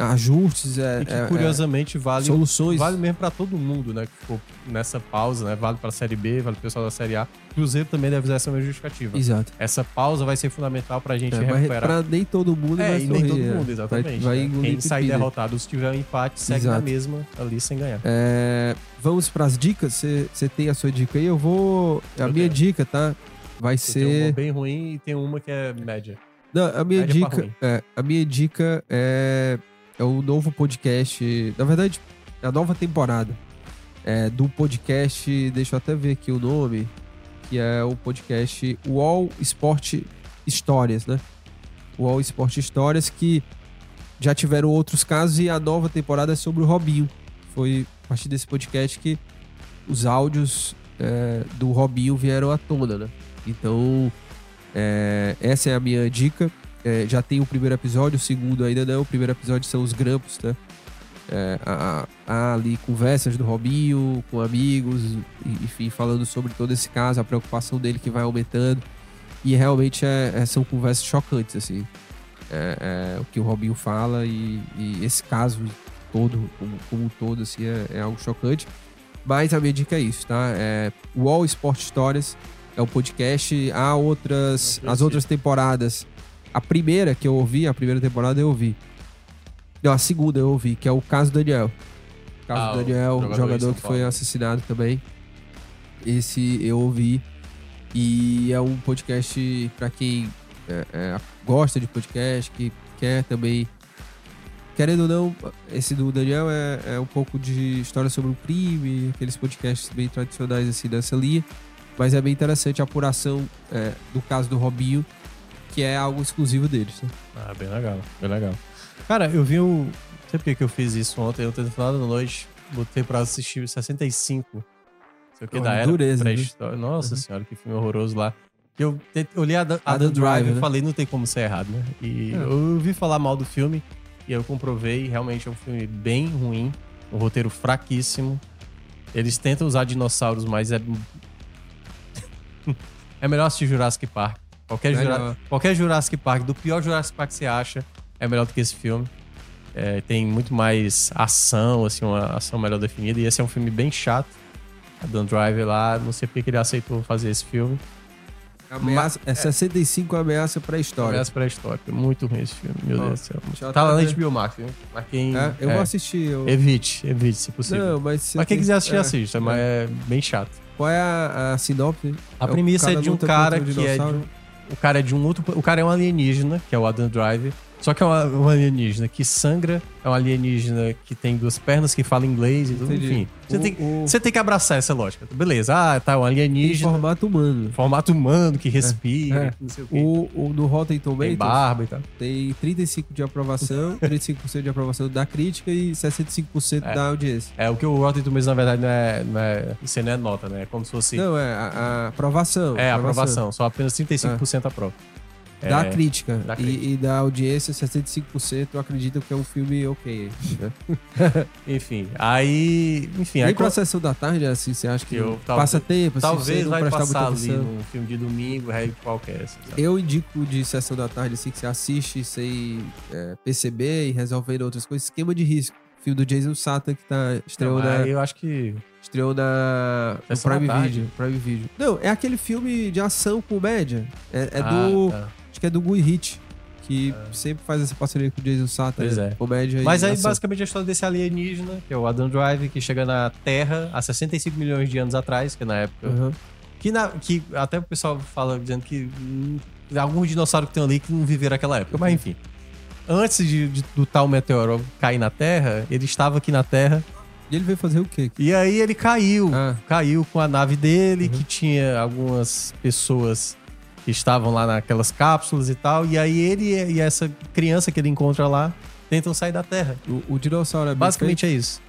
ajustes, é, E que é, curiosamente é, vale, soluções. vale mesmo pra todo mundo, né? Que ficou nessa pausa, né? Vale pra Série B, vale pro pessoal da Série A. Cruzeiro também deve usar essa mesma justificativa. Exato. Essa pausa vai ser fundamental pra gente É, recuperar. pra nem todo mundo É, vai e nem sorrir, todo é. mundo, Vai, exatamente. vai né? engolir Quem sair derrotado, se tiver um empate, segue Exato. na mesma ali sem ganhar. É, vamos pras dicas. Você tem a sua dica aí? Eu vou. A minha dica, tá? Vai Tem uma ser. bem ruim e tem uma que é média. Não, a minha média dica. É, a minha dica é, é o novo podcast. Na verdade, é a nova temporada é, do podcast. Deixa eu até ver aqui o nome. Que é o podcast UOL Sport Histórias, né? UOL Sport Histórias, que já tiveram outros casos e a nova temporada é sobre o Robinho. Foi a partir desse podcast que os áudios é, do Robinho vieram à tona, né? Então, é, essa é a minha dica. É, já tem o primeiro episódio, o segundo ainda não. O primeiro episódio são os grampos, né? É, há, há ali conversas do Robinho com amigos, enfim, falando sobre todo esse caso, a preocupação dele que vai aumentando. E realmente é- é- são conversas chocantes, assim. É, é o que o Robinho fala e, e esse caso todo, como, como um todo, assim, é, algo chocante. Mas a minha dica é isso, tá? É Wall Sport Histórias é o podcast. Há outras, as outras temporadas. A primeira que eu ouvi, a primeira temporada eu ouvi. Não, a segunda eu ouvi, que é o caso Daniel. O caso Ah, o Daniel, o jogador jogador, que foi assassinado também. Esse eu ouvi. E é um podcast pra quem é, é, gosta de podcast, que quer também. Querendo ou não, esse do Daniel é, é um pouco de história sobre o crime, aqueles podcasts bem tradicionais assim dessa linha. Mas é bem interessante a apuração é, do caso do Robinho, que é algo exclusivo deles. né? Ah, bem legal, bem legal. Cara, eu vi o. Não sei por que eu fiz isso ontem, eu no final da noite, botei pra assistir 65. Não sei o que da era. dureza, pré-história. Nossa Uhum. senhora, que filme horroroso lá. Eu olhei a, Dan- a Adam Dan Driver Driver, e né? falei, não tem como ser errado, né? E É. eu ouvi falar mal do filme e eu comprovei, realmente é um filme bem ruim, um roteiro fraquíssimo. Eles tentam usar dinossauros, mas é. é melhor assistir Jurassic Park. Qualquer, Jura- qualquer Jurassic Park, do pior Jurassic Park que você acha, é melhor do que esse filme. É, tem muito mais ação, assim, uma ação melhor definida. E esse é um filme bem chato. A Dan Driver lá, não sei porque que ele aceitou fazer esse filme. Ameaça, é 65 ameaça pra história. Ameaça pré-histórica. Muito ruim esse filme, meu Deus do céu. deixa Tá lá na. HBO Max, viu? Mas quem... É, eu é, vou assistir. eu- Evite, evite, se possível. Não, mas, se mas quem tem- quiser assistir, é. assista, mas é bem chato. Qual é a, a sinopse? A É premissa é de um cara um que é de um, o cara é de um outro, o cara é um alienígena, que é o Adam Driver. Só que é um alienígena que sangra, é um alienígena que tem duas pernas, que fala inglês e tudo, enfim. Você, O- tem, o- você tem que abraçar essa lógica. Beleza, ah, tá, um alienígena, formato humano. formato humano, que respira, é. que não sei o quê. O, o, no Rotten Tem Tomatoes barba e tal. tem 35% de aprovação, 35% de aprovação da crítica e 65% É. da audiência. É, o que o Rotten Tomatoes, na verdade, não é, não é... Isso não é nota, né? É como se fosse... Não, é a, a aprovação. é, aprovação. Só apenas 35% aprova. Da É, crítica. da e- crítica. E, da audiência, 65% acreditam que é um filme ok. Né? Enfim, aí... Enfim, aí... Nem pra sessão da tarde, assim, você acha que Eu- passa talvez- tempo, assim, Talvez você não vai passar ali num filme de domingo, rei qualquer. assim? Eu indico de sessão da tarde, assim, que você assiste sem é, perceber e resolvendo outras coisas. Esquema de risco. Filme do Jason Statham que tá estreou Não, na, aí eu acho que. estreou na Prime. Video, Prime Video. Não, é aquele filme de ação comédia. É, é Ah, do, tá. Que é do Gui Hit, que sempre faz essa parceria com o Jason Statham. Pois é. Comédia Mas aí, ação. basicamente, a história desse alienígena, que é o Adam Drive, que chega na Terra há 65 milhões de anos atrás, que é na época. Aham. Que, na- que até o pessoal fala dizendo que hum, alguns dinossauros que tem ali que não viveram aquela época. Mas enfim. Antes de, de- do tal meteoro cair na Terra, ele estava aqui na Terra E ele veio fazer o quê? E aí ele caiu. Ah. Caiu com a nave dele, que tinha algumas pessoas que estavam lá naquelas cápsulas e tal. E aí ele e essa criança que ele encontra lá tentam sair da Terra. O, o dinossauro é Basicamente é isso.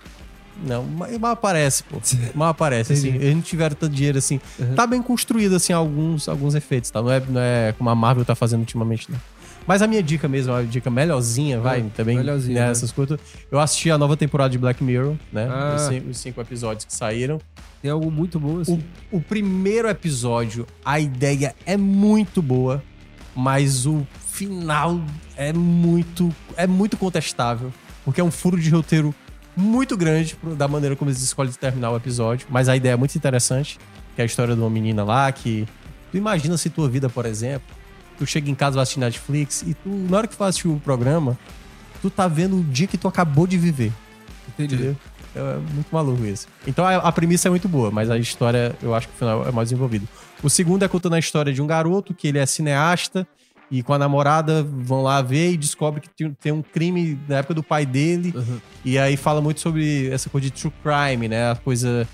Não, mas mal aparece, pô. Mal aparece, assim. Eles não tiveram tanto dinheiro assim. Uhum. Tá bem construído, assim, alguns, alguns efeitos, tá? Não é, não é como a Marvel tá fazendo ultimamente, não. Mas a minha dica mesmo, a dica melhorzinha, vai, Ah, também, melhorzinha, né, né? essas coisas. Eu assisti a nova temporada de Black Mirror, né? Ah. Os, cinco, os cinco episódios que saíram. Tem algo muito bom assim. O, o primeiro episódio, a ideia é muito boa, mas o final é muito, é muito contestável, porque é um furo de roteiro muito grande da maneira como eles escolhem terminar o episódio, mas a ideia é muito interessante, que é a história de uma menina lá que tu imagina se tua vida, por exemplo, tu chega em casa vai assistir Netflix e tu na hora que tu assistir o programa, tu tá vendo o dia que tu acabou de viver. Entendi. Entendeu? É muito maluco isso. Então a, a premissa é muito boa, mas a história eu acho que o final é mais desenvolvido. O segundo é contando a história de um garoto que ele é cineasta e com a namorada vão lá ver e descobre que tem, tem um crime da época do pai dele. Uhum. E aí fala muito sobre essa coisa de true crime, né? A coisa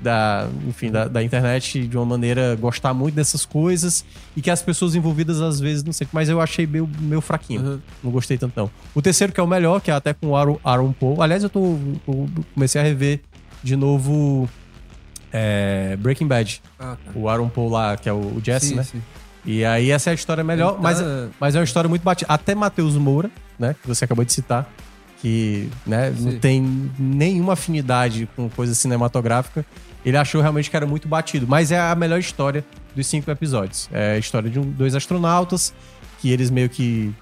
da, enfim, da, da internet de uma maneira gostar muito dessas coisas e que as pessoas envolvidas às vezes não sei, mas eu achei meio, meio fraquinho. Uhum. Não gostei tanto, não. O terceiro, que é o melhor, que é até com o Aaron, Aaron Paul. Aliás, eu tô. eu comecei a rever de novo é, Breaking Bad. Ah, tá. O Aaron Paul lá, que é o, Jesse, Sim, né? sim. E aí essa é a história melhor, tá- mas, mas é uma história muito batida. Até Matheus Moura, né? Que você acabou de citar, que né, não tem nenhuma afinidade com coisa cinematográfica. Ele achou realmente que era muito batido. Mas é a melhor história dos cinco episódios. É a história de um- dois astronautas que eles meio que.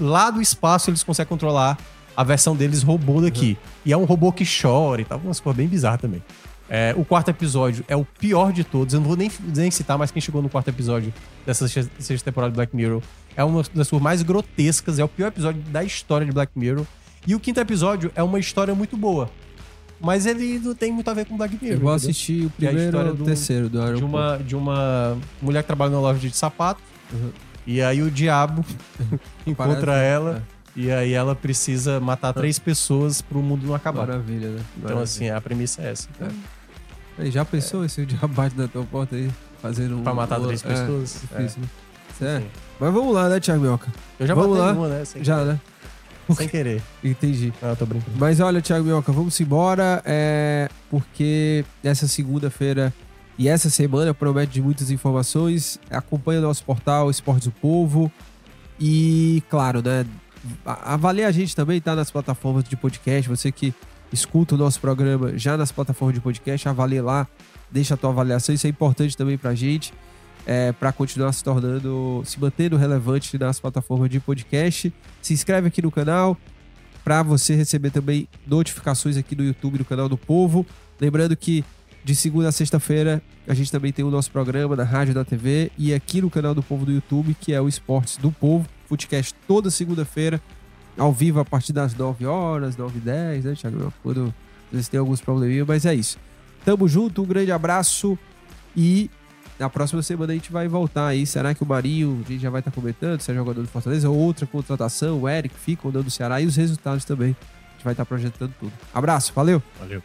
Lá do espaço eles conseguem controlar a versão deles robô daqui. E é um robô que chora e tal. Umas coisas bem bizarras também. É, o quarto episódio é o pior de todos. Eu não vou nem, nem citar, mas quem chegou no quarto episódio dessa sexta sexta temporada de Black Mirror é uma das suas mais grotescas. É o pior episódio da história de Black Mirror. E o quinto episódio é uma história muito boa. Mas ele não tem muito a ver com Black Mirror. Eu vou entendeu? assistir o é primeiro história ou o do- terceiro do de uma, de uma mulher que trabalha numa loja de sapato. Uhum. E aí o diabo encontra Parece- ela. E aí ela precisa matar três pessoas pro mundo não acabar. Maravilha, né? Então, Maravilha. assim, a premissa é essa. Aí, já pensou esse diabo bate na tua porta aí? Fazendo um. Pra matar três é, pessoas? difícil, né? Certo. Sim. Mas vamos lá, né, Thiago Mioca? Eu já Vamos matei lá. uma, né? Já, né? sem querer. Entendi. Ah, tô brincando. Mas olha, Thiago Mioca, vamos embora, é, porque essa segunda-feira e essa semana promete de muitas informações. Acompanhe o nosso portal Esportes do Povo e, claro, né, avalie a gente também, tá nas plataformas de podcast. Você que escuta o nosso programa já nas plataformas de podcast, avalie lá, deixa a tua avaliação. Isso é importante também pra gente, é, para continuar se tornando, se mantendo relevante nas plataformas de podcast. Se inscreve aqui no canal para você receber também notificações aqui no YouTube do canal do Povo. Lembrando que de segunda a sexta-feira a gente também tem o nosso programa na rádio da TV e aqui no canal do Povo do YouTube, que é o Esportes do Povo, Footcast toda segunda-feira, ao vivo a partir das 9 horas, 9 e 10, né, Thiago? Quando às vezes tem alguns probleminhas, mas é isso. Tamo junto, um grande abraço e na próxima semana a gente vai voltar aí. Será que o Marinho, já vai estar comentando, se é jogador do Fortaleza, ou outra contratação, o Eric fica ou não do Ceará e os resultados também. A gente vai estar projetando tudo. Abraço, valeu! Valeu.